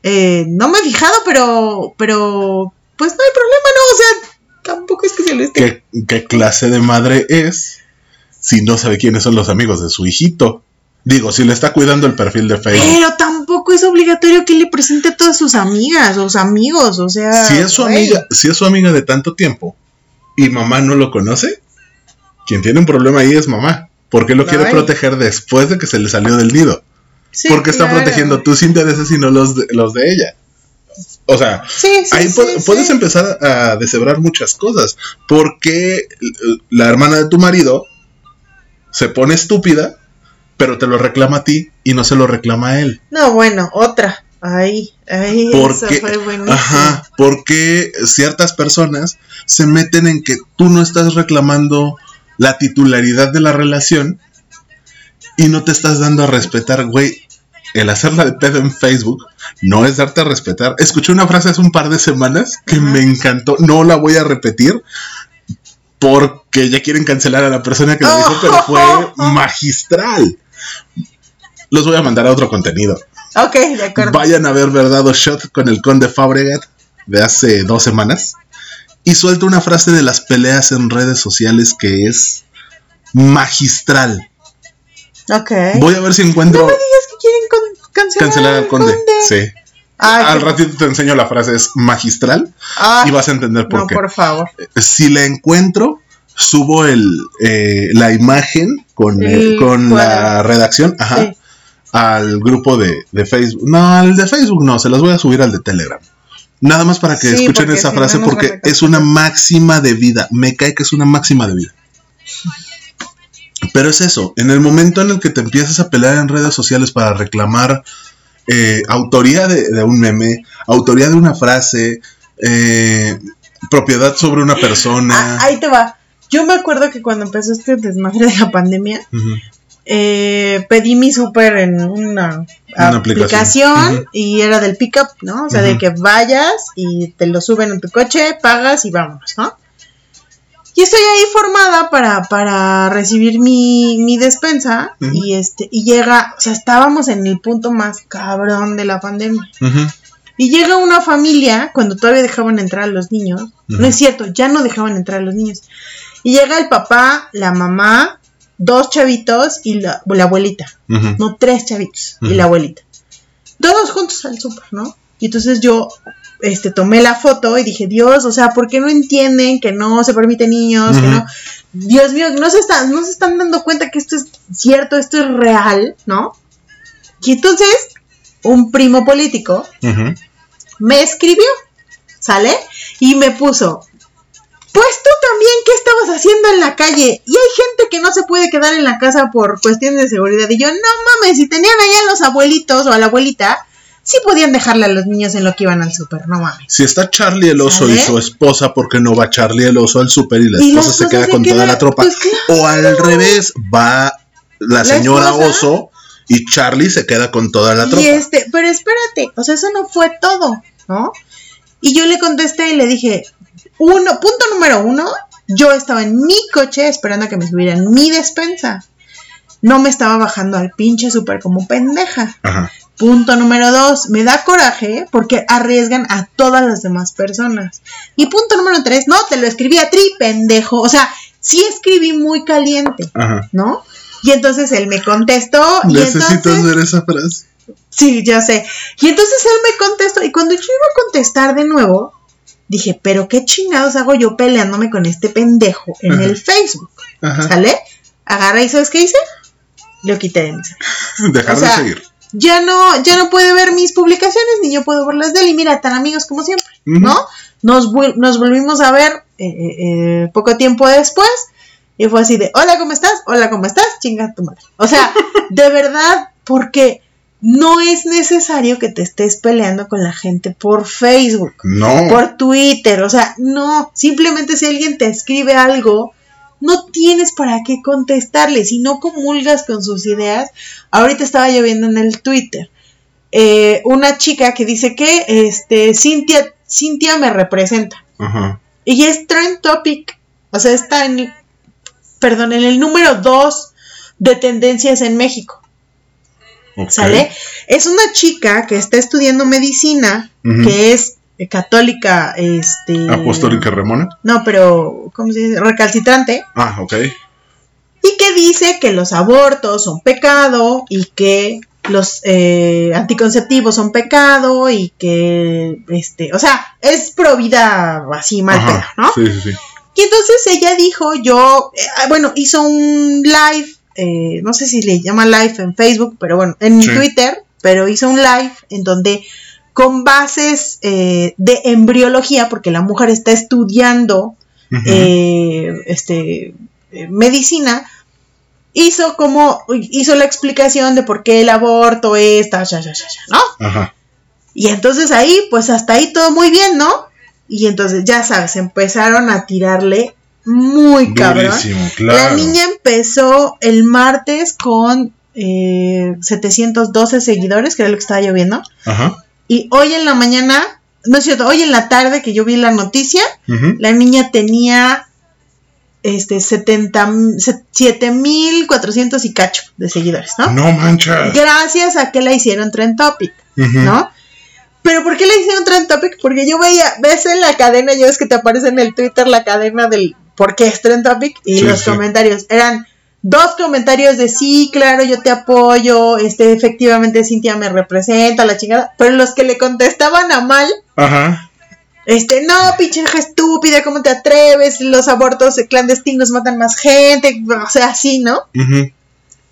eh, no me he fijado, pero, pero, pues no hay problema, ¿no? O sea, tampoco es que se lo esté... ¿Qué, qué clase de madre es si no sabe quiénes son los amigos de su hijito? Digo, si le está cuidando el perfil de Facebook. Pero tampoco es obligatorio que le presente a todas sus amigas o sus amigos, o sea... Si es su güey. amiga, si es su amiga de tanto tiempo y mamá no lo conoce, quien tiene un problema ahí es mamá. Porque lo quiere proteger después de que se le salió del nido. Sí, porque está protegiendo tus intereses y no los de, los de ella. O sea, Sí, sí, ahí sí, pu- sí. puedes empezar a deshebrar muchas cosas. Porque la hermana de tu marido se pone estúpida, pero te lo reclama a ti y no se lo reclama a él. No, bueno, otra. Ahí, ahí, Porque, esa fue buenísima. ajá, porque ciertas personas se meten en que tú no estás reclamando la titularidad de la relación y no te estás dando a respetar, güey. El hacerla de pedo en Facebook no es darte a respetar. Escuché una frase hace un par de semanas que Ajá. me encantó. No la voy a repetir porque ya quieren cancelar a la persona que lo dijo, pero fue magistral. Los voy a mandar a otro contenido. Ok, de acuerdo. Vayan a ver Verdad o Shot con el Conde Fabregat de hace dos semanas. Y suelta una frase de las peleas en redes sociales que es magistral. Ok. Voy a ver si No encuentro me digas que quieren cancelar, cancelar al Conde. Sí. Ay, Al ratito te enseño la frase, es magistral ay, y vas a entender por no, qué. por favor. Si la encuentro, subo el, eh, la imagen con, El con la redacción ajá, Sí. al grupo de, de Facebook. No, al de Facebook no, se las voy a subir al de Telegram. Nada más para que Sí, escuchen esa si frase porque es una máxima de vida. Me cae que es una máxima de vida. Pero es eso, en el momento en el que te empiezas a pelear en redes sociales para reclamar eh, autoría de, de un meme, autoría de una frase, eh, propiedad sobre una persona. Ah, ahí te va. Yo me acuerdo que cuando empezó este desmadre de la pandemia, eh, pedí mi súper en una, Una aplicación, y era del pickup, ¿no? O sea, de que vayas y te lo suben en tu coche, pagas y vámonos, ¿no? Y estoy ahí formada para, para recibir mi, mi despensa y este y llega, o sea, estábamos en el punto más cabrón de la pandemia. Y llega una familia, cuando todavía dejaban entrar a los niños, no es cierto, ya no dejaban entrar a los niños. Y llega el papá, la mamá, dos chavitos y la, la abuelita. No, tres chavitos y la abuelita. Todos juntos al súper, ¿no? Y entonces yo este, tomé la foto y dije, Dios, o sea, ¿por qué no entienden que no se permiten niños? Que no. Dios mío, no se, están, no se están dando cuenta que esto es cierto, esto es real, ¿no? Y entonces, un primo político me escribió, ¿sale? Y me puso, pues tú también, ¿qué estabas haciendo en la calle? Y hay gente que no se puede quedar en la casa por cuestiones de seguridad. Y yo, no mames, si tenían allá a los abuelitos o a la abuelita, sí podían dejarle a los niños en lo que iban al súper, no mames. Si está Charlie el oso y su esposa, ¿por qué no va Charlie el oso al súper y la Y esposa se queda se con toda la tropa? pues claro. O al revés, va la, señora oso y Charlie se queda con toda la tropa. Y este, pero espérate, o sea, eso no fue todo, ¿no? Y yo le contesté y le dije, uno, punto número uno, yo estaba en mi coche esperando a que me subieran mi despensa. No me estaba bajando al pinche súper como pendeja. Ajá. Punto número dos, me da coraje porque arriesgan a todas las demás personas. Y punto número tres, no, te lo escribí a tri, pendejo. O sea, sí escribí muy caliente, Ajá. ¿no? Y entonces él me contestó. entonces, ver esa frase. Sí, ya sé. Y entonces él me contestó. Y cuando yo iba a contestar de nuevo, dije, pero qué chingados hago yo peleándome con este pendejo en Ajá. el Facebook. Ajá. ¿Sale? Agarra y ¿sabes qué hice? Lo quité de mi celular. Dejar O sea, de seguir. Ya no, ya no puede ver mis publicaciones, ni yo puedo ver las de él. Y mira, tan amigos como siempre. ¿no? Nos volvimos a ver eh, eh, eh, poco tiempo después. Y fue así de, hola, ¿cómo estás? Hola, ¿cómo estás? Chinga tu madre. O sea, de verdad, porque no es necesario que te estés peleando con la gente por Facebook, No. por Twitter, o sea, no, simplemente si alguien te escribe algo, no tienes para qué contestarle, si no comulgas con sus ideas. Ahorita estaba lloviendo en el Twitter. eh, una chica que dice que este Cintia, Cintia me representa. Ajá. Y es trend topic. O sea, está en, perdón, en el número 2 de tendencias en México. ¿Sale? Es una chica que está estudiando medicina, que es eh, católica, este... Apostólica Ramona. No, pero, ¿cómo se dice? Recalcitrante. Ah, ok. Y que dice que los abortos son pecado y que los eh, anticonceptivos son pecado y que, este, o sea, es pro vida así mal pedo. ¿no? Sí, sí, sí. Y entonces ella dijo, yo, eh, ah, bueno, hizo un live, eh, no sé si le llama live en Facebook, pero bueno, en Sí. Twitter, pero hizo un live en donde con bases eh, de embriología, porque la mujer está estudiando eh, este, medicina, hizo como, hizo la explicación de por qué el aborto es, ta, ya, ya, ya, ya, ¿no? Ajá. Y entonces ahí, pues hasta ahí todo muy bien, ¿no? Y entonces, ya sabes, empezaron a tirarle muy cabrón. Durísimo, claro. La niña empezó el martes con eh, 712 seguidores, que era lo que estaba lloviendo. Ajá. Y hoy en la mañana, no es cierto, hoy en la tarde que yo vi la noticia, la niña tenía este 70, 7400 y cacho de seguidores, ¿no? No manchas. Gracias a que la hicieron Trend Topic. ¿no? Pero ¿por qué la hicieron Trend Topic? Porque yo veía, ves en la cadena, ya ves que te aparece en el Twitter la cadena del por qué es Trend Topic y Sí, los sí. comentarios eran dos comentarios de sí, claro, yo te apoyo, este, efectivamente Cintia me representa, la chingada, pero los que le contestaban a mal, Ajá. este, no, pinche hija estúpida, ¿cómo te atreves? Los abortos clandestinos matan más gente, o sea, así, ¿no? Ujú.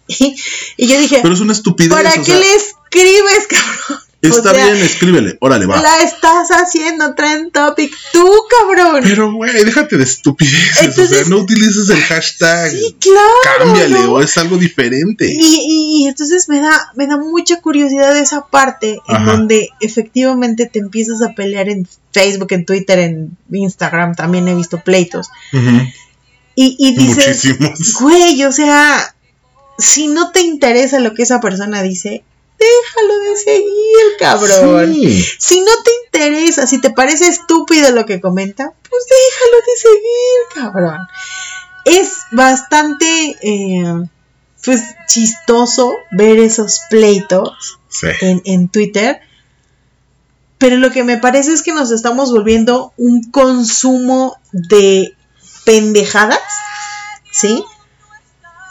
Y, y yo dije, Pero es una estupidez. ¿para qué sea, le escribes, cabrón? Está O sea, bien, escríbele. Órale, va. La estás haciendo trend topic tú, cabrón. Pero, güey, déjate de estupideces. o Entonces- sea, no utilices el hashtag. sí, claro. Cámbiale, ¿no? o es algo diferente. Y, y- y entonces me da, me da mucha curiosidad esa parte en donde efectivamente te empiezas a pelear en Facebook, en Twitter, en Instagram, también he visto pleitos. Y, y dices, güey, o sea, si no te interesa lo que esa persona dice, déjalo de seguir, cabrón. Sí. Si no te interesa, si te parece estúpido lo que comenta, pues déjalo de seguir, cabrón. Es bastante, eh, pues, chistoso ver esos pleitos Sí. en, en Twitter. Pero lo que me parece es que nos estamos volviendo un consumo de pendejadas, ¿sí?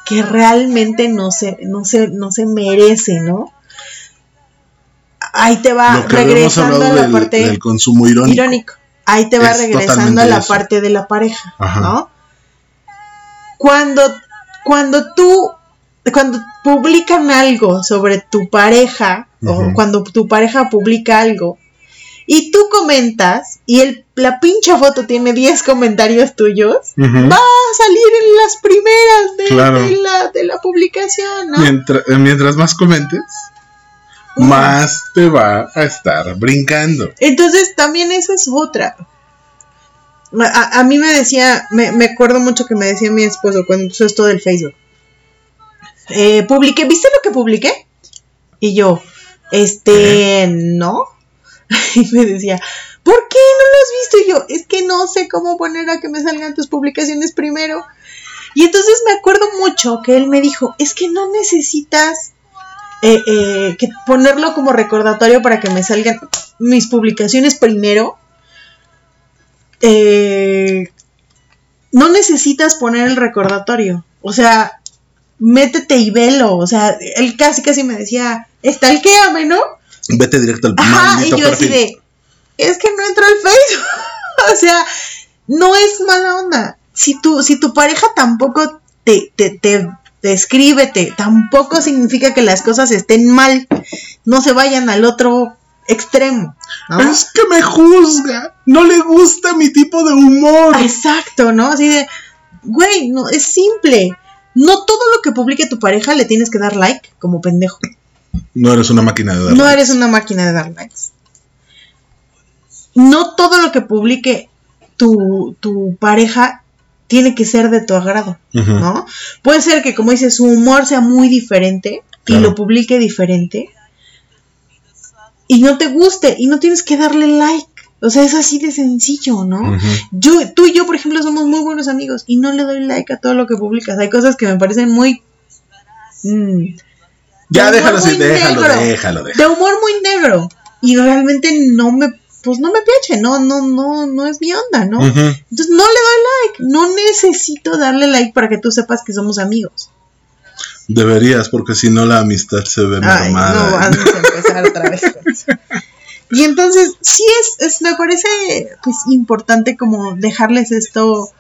Que realmente no se, no se, no se merece, ¿no? Ahí te va regresando a la del, parte del consumo irónico. irónico. Ahí te va Es regresando a la eso. parte de la pareja, Ajá. ¿no? Cuando, cuando tú, cuando publican algo sobre tu pareja, o cuando tu pareja publica algo, y tú comentas, y el, la pincha foto tiene 10 comentarios tuyos, va a salir en las primeras de, Claro. de la, de la publicación, ¿no? Mientras, mientras más comentes. Más te va a estar brincando. Entonces también esa es otra. A, a mí me decía, me, me acuerdo mucho que me decía mi esposo cuando empezó esto del Facebook. Eh, publiqué, ¿viste lo que publiqué? Y yo, este, no. Y me decía, ¿por qué no lo has visto? Y yo, es que no sé cómo poner a que me salgan tus publicaciones primero. Y entonces me acuerdo mucho que él me dijo, es que no necesitas eh, eh, que ponerlo como recordatorio para que me salgan mis publicaciones primero. Eh, no necesitas poner el recordatorio. O sea, métete y velo. O sea, él casi casi me decía, estalquéame, ¿no? Vete directo al Ajá, y yo así perfil. de, es que no entro al Facebook. o sea, no es mala onda. Si tu, si tu pareja tampoco te, te, te, te escribe, te- tampoco significa que las cosas estén mal. No se vayan al otro extremo. ¿no? Es que me juzga. No le gusta mi tipo de humor. Exacto, ¿no? Así de, güey, no, es simple. No todo lo que publique tu pareja le tienes que dar like como pendejo. No eres una máquina de dar No likes. eres una máquina de dar likes. No todo lo que publique tu, tu pareja tiene que ser de tu agrado. ¿no? Puede ser que, como dices, su humor sea muy diferente y lo publique diferente y no te guste y no tienes que darle like. O sea, es así de sencillo, ¿no? Yo, tú y yo, por ejemplo, somos muy buenos amigos y no le doy like a todo lo que publicas. Hay cosas que me parecen muy... mm, Ya de déjalo déjalo, negro. déjalo, déjalo. de humor muy negro. Y realmente no me, pues no me piache, no, no, no, no es mi onda, ¿no? Entonces no le doy like, no necesito darle like para que tú sepas que somos amigos. Deberías, porque si no la amistad se ve Ay, no, vamos a empezar otra vez con eso. Y entonces, sí es, es, me parece pues importante como dejarles esto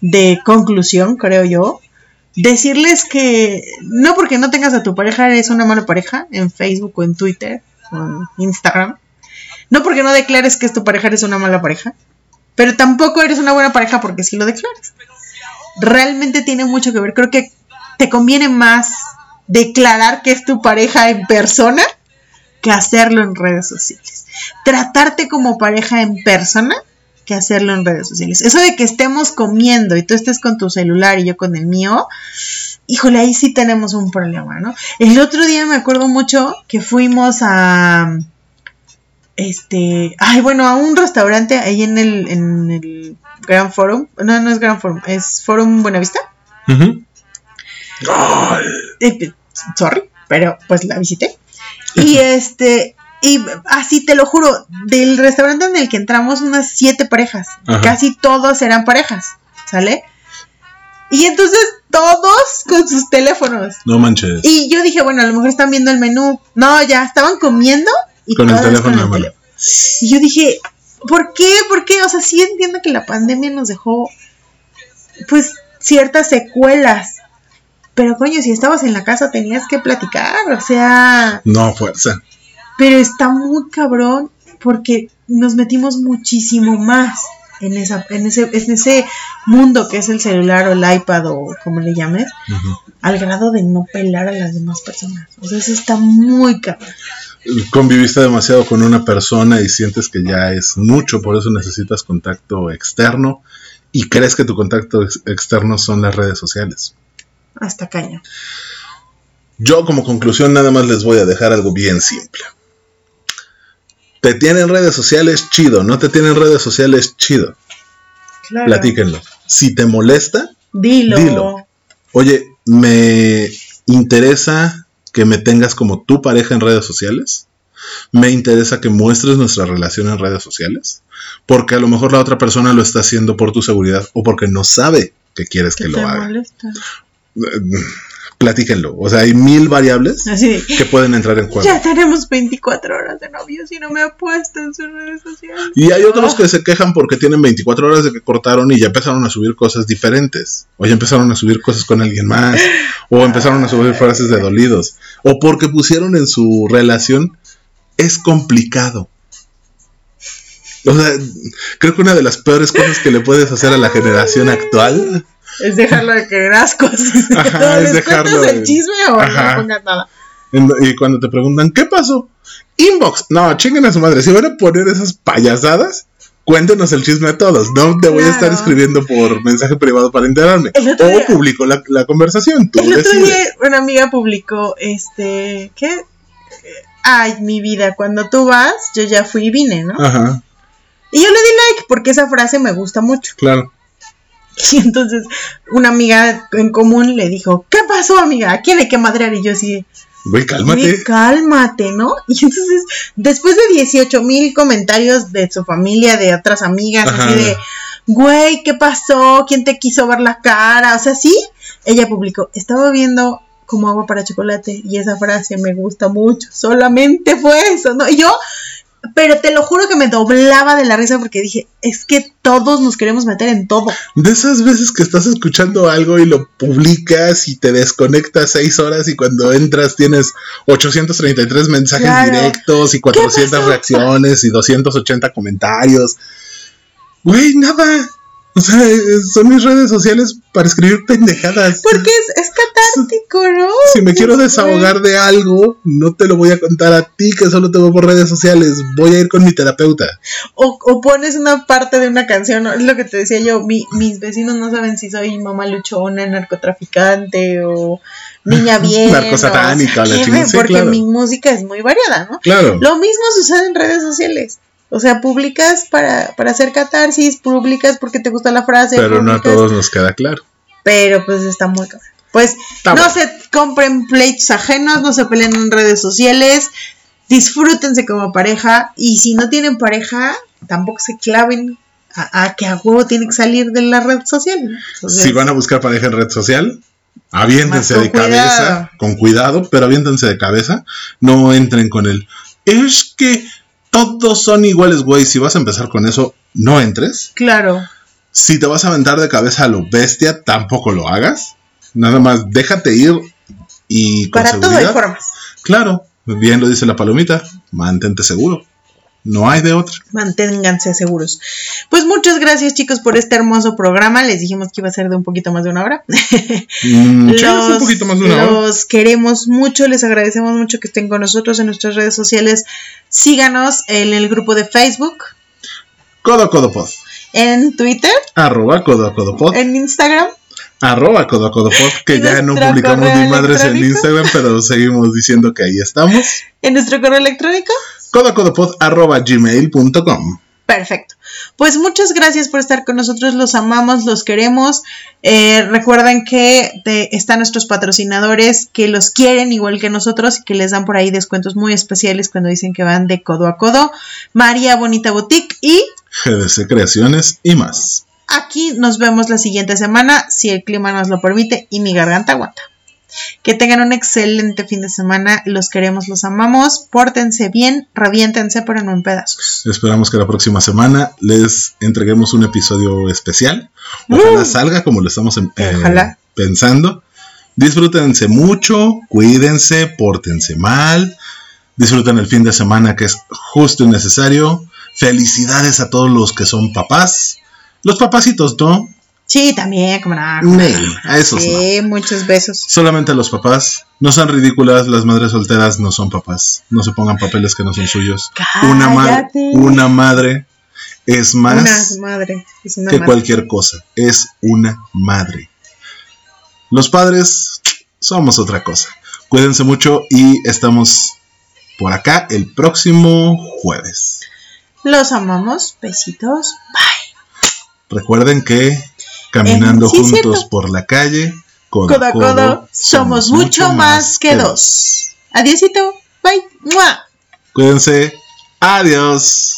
de conclusión, creo yo. Decirles que no porque no tengas a tu pareja eres una mala pareja en Facebook o en Twitter o en Instagram. No porque no declares que es tu pareja eres una mala pareja. Pero tampoco eres una buena pareja porque sí lo declaras. Realmente tiene mucho que ver. Creo que te conviene más declarar que es tu pareja en persona que hacerlo en redes sociales. Tratarte como pareja en persona que hacerlo en redes sociales. Eso de que estemos comiendo y tú estés con tu celular y yo con el mío, híjole, ahí sí tenemos un problema, ¿no? El otro día me acuerdo mucho que fuimos a este, ay, bueno, a un restaurante ahí en el en el Gran Forum. No, no es Gran Forum, es Forum Buenavista. Eh, sorry, pero pues la visité. Y este, y así te lo juro, del restaurante en el que entramos, unas siete parejas. Ajá. Casi todos eran parejas, ¿sale? Y entonces todos con sus teléfonos. no manches. Y yo dije, bueno, a lo mejor están viendo el menú. No, ya estaban comiendo y Con el teléfono con el. Y yo dije, ¿por qué? ¿Por qué? O sea, sí entiendo que la pandemia nos dejó, pues, ciertas secuelas. Pero coño, si estabas en la casa tenías que platicar, o sea, No, fuerza. pero está muy cabrón porque nos metimos muchísimo más en esa, en ese, en ese mundo que es el celular o el iPad o como le llames, al grado de no pelar a las demás personas. O sea, eso está muy cabrón. Conviviste demasiado con una persona y sientes que ya es mucho, por eso necesitas contacto externo y crees que tu contacto ex- externo son las redes sociales. Hasta caña. Yo como conclusión nada más les voy a dejar algo bien simple. Te tienen redes sociales, chido. No te tienen redes sociales, chido. Claro. Platíquenlo. Si te molesta, Dilo. Dilo. oye, me interesa que me tengas como tu pareja en redes sociales. Me interesa que muestres nuestra relación en redes sociales. Porque a lo mejor la otra persona lo está haciendo por tu seguridad o porque no sabe que quieres Que lo haga. molesta. Platíquenlo. O sea, hay mil variables Así que pueden entrar en juego. ya tenemos 24 horas de novios y no me ha puesto en sus redes sociales. Y hay otros que se quejan porque tienen 24 horas de que cortaron y ya empezaron a subir cosas diferentes. O ya empezaron a subir cosas con alguien más. O empezaron a subir frases de dolidos. O porque pusieron en su relación es complicado. O sea, creo que una de las peores cosas que le puedes hacer a la generación actual Es dejarlo de querer ascos. Ajá, es ¿Les dejarlo de- el chisme o Ajá. no pongas nada? y cuando te preguntan, ¿qué pasó? Inbox. No, chinguen a su madre. Si van a poner esas payasadas, cuéntenos el chisme a todos. No te voy a estar escribiendo por mensaje privado para enterarme. O día- publico la, la conversación. Tú El otro día una amiga publicó, este, ¿qué? Ay, mi vida, cuando tú vas, yo ya fui y vine, ¿no? Ajá, Y yo le di like porque esa frase me gusta mucho. claro. Y entonces una amiga en común le dijo, ¿qué pasó, amiga? ¿A quién hay que madrear? Y yo así, Güey, cálmate. "Güey, cálmate, ¿no? Y entonces, después de 18 mil comentarios de su familia, de otras amigas, Ajá. así de, güey, ¿qué pasó? ¿Quién te quiso ver la cara? O sea, sí, ella publicó, estaba viendo como agua para chocolate y esa frase me gusta mucho, solamente fue eso, ¿no? Y yo, pero te lo juro que me doblaba de la risa porque dije, es que todos nos queremos meter en todo. De esas veces que estás escuchando algo y lo publicas y te desconectas seis horas y cuando entras tienes 833 mensajes Claro. directos y 400 pasó? reacciones y 280 comentarios. Güey, nada. O sea, son mis redes sociales para escribir pendejadas. Porque es, es catártico, ¿no? Si me quiero desahogar de algo, no te lo voy a contar a ti que solo te veo por redes sociales. Voy a ir con mi terapeuta. O, o pones una parte de una canción, ¿no? es lo que te decía yo, mi- mis vecinos no saben si soy mamá luchona, narcotraficante o niña bien. Narcosatánica, o la qué, chingada, sí, Porque claro. mi música es muy variada, ¿no? Claro. Lo mismo sucede en redes sociales. O sea, publicas para, para hacer catarsis, publicas porque te gusta la frase. Pero no a todos nos queda claro. Pero pues está muy cabrón. Pues Está no bueno. se compren pleitos ajenos, no se peleen en redes sociales, disfrútense como pareja y si no tienen pareja, tampoco se claven a, a que a huevo tiene que salir de la red social. Si van a buscar pareja en red social, aviéntense de cabeza, con cuidado, pero aviéntense de cabeza. No entren con el. Es que todos son iguales, güey. Si vas a empezar con eso, no entres. Claro, Si te vas a aventar de cabeza a lo bestia, tampoco lo hagas. Nada más déjate ir y con para todo hay seguridad. formas. Claro, bien lo dice la palomita, mantente seguro. No hay de otra. Manténganse seguros. Pues muchas gracias chicos por este hermoso programa. Les dijimos que iba a ser de un poquito más de una hora. Mm, es un los, poquito más de una hora. los queremos mucho, les agradecemos mucho que estén con nosotros en nuestras redes sociales. Síganos en el grupo de Facebook, Codo codo pod. en Twitter, Arroba codo codo pod. en Instagram. Arroba codo a codo pod. Que ¿Y ya no publicamos ni madres en? Instagram, pero seguimos diciendo que ahí estamos. En nuestro correo electrónico. Codo a codo pod arroba gmail.com. Perfecto. Pues muchas gracias por estar con nosotros. Los amamos, los queremos. Eh, recuerden que te- están nuestros patrocinadores que los quieren igual que nosotros y que les dan por ahí descuentos muy especiales cuando dicen que van de codo a codo. María Bonita Boutique y GDC Creaciones y más. Aquí nos vemos la siguiente semana, si el clima nos lo permite y mi garganta aguanta. Que tengan un excelente fin de semana. Los queremos, los amamos. Pórtense bien, reviéntense, pero no en pedazos. Esperamos que la próxima semana les entreguemos un episodio especial. Ojalá Uh. salga como lo estamos em- eh, Ojalá. pensando. Disfrútense mucho, cuídense, pórtense mal. Disfruten el fin de semana que es justo y necesario. Felicidades a todos los que son papás. Los papacitos, ¿no? Sí, también, como nada. Nel, a esos no. Sí, muchos besos. Solamente a los papás. No sean ridículas, las madres solteras no son papás. No se pongan papeles que no son suyos. Una, ma- una madre es más Una madre. Es una que madre. cualquier cosa. Es una madre. Los padres somos otra cosa. Cuídense mucho y estamos por acá el próximo jueves. Los amamos. Besitos. Recuerden que caminando sí, juntos cierto. por la calle, codo, Codo a codo, somos mucho más que dos. Adiósito. Bye. ¡Mua! Cuídense. Adiós.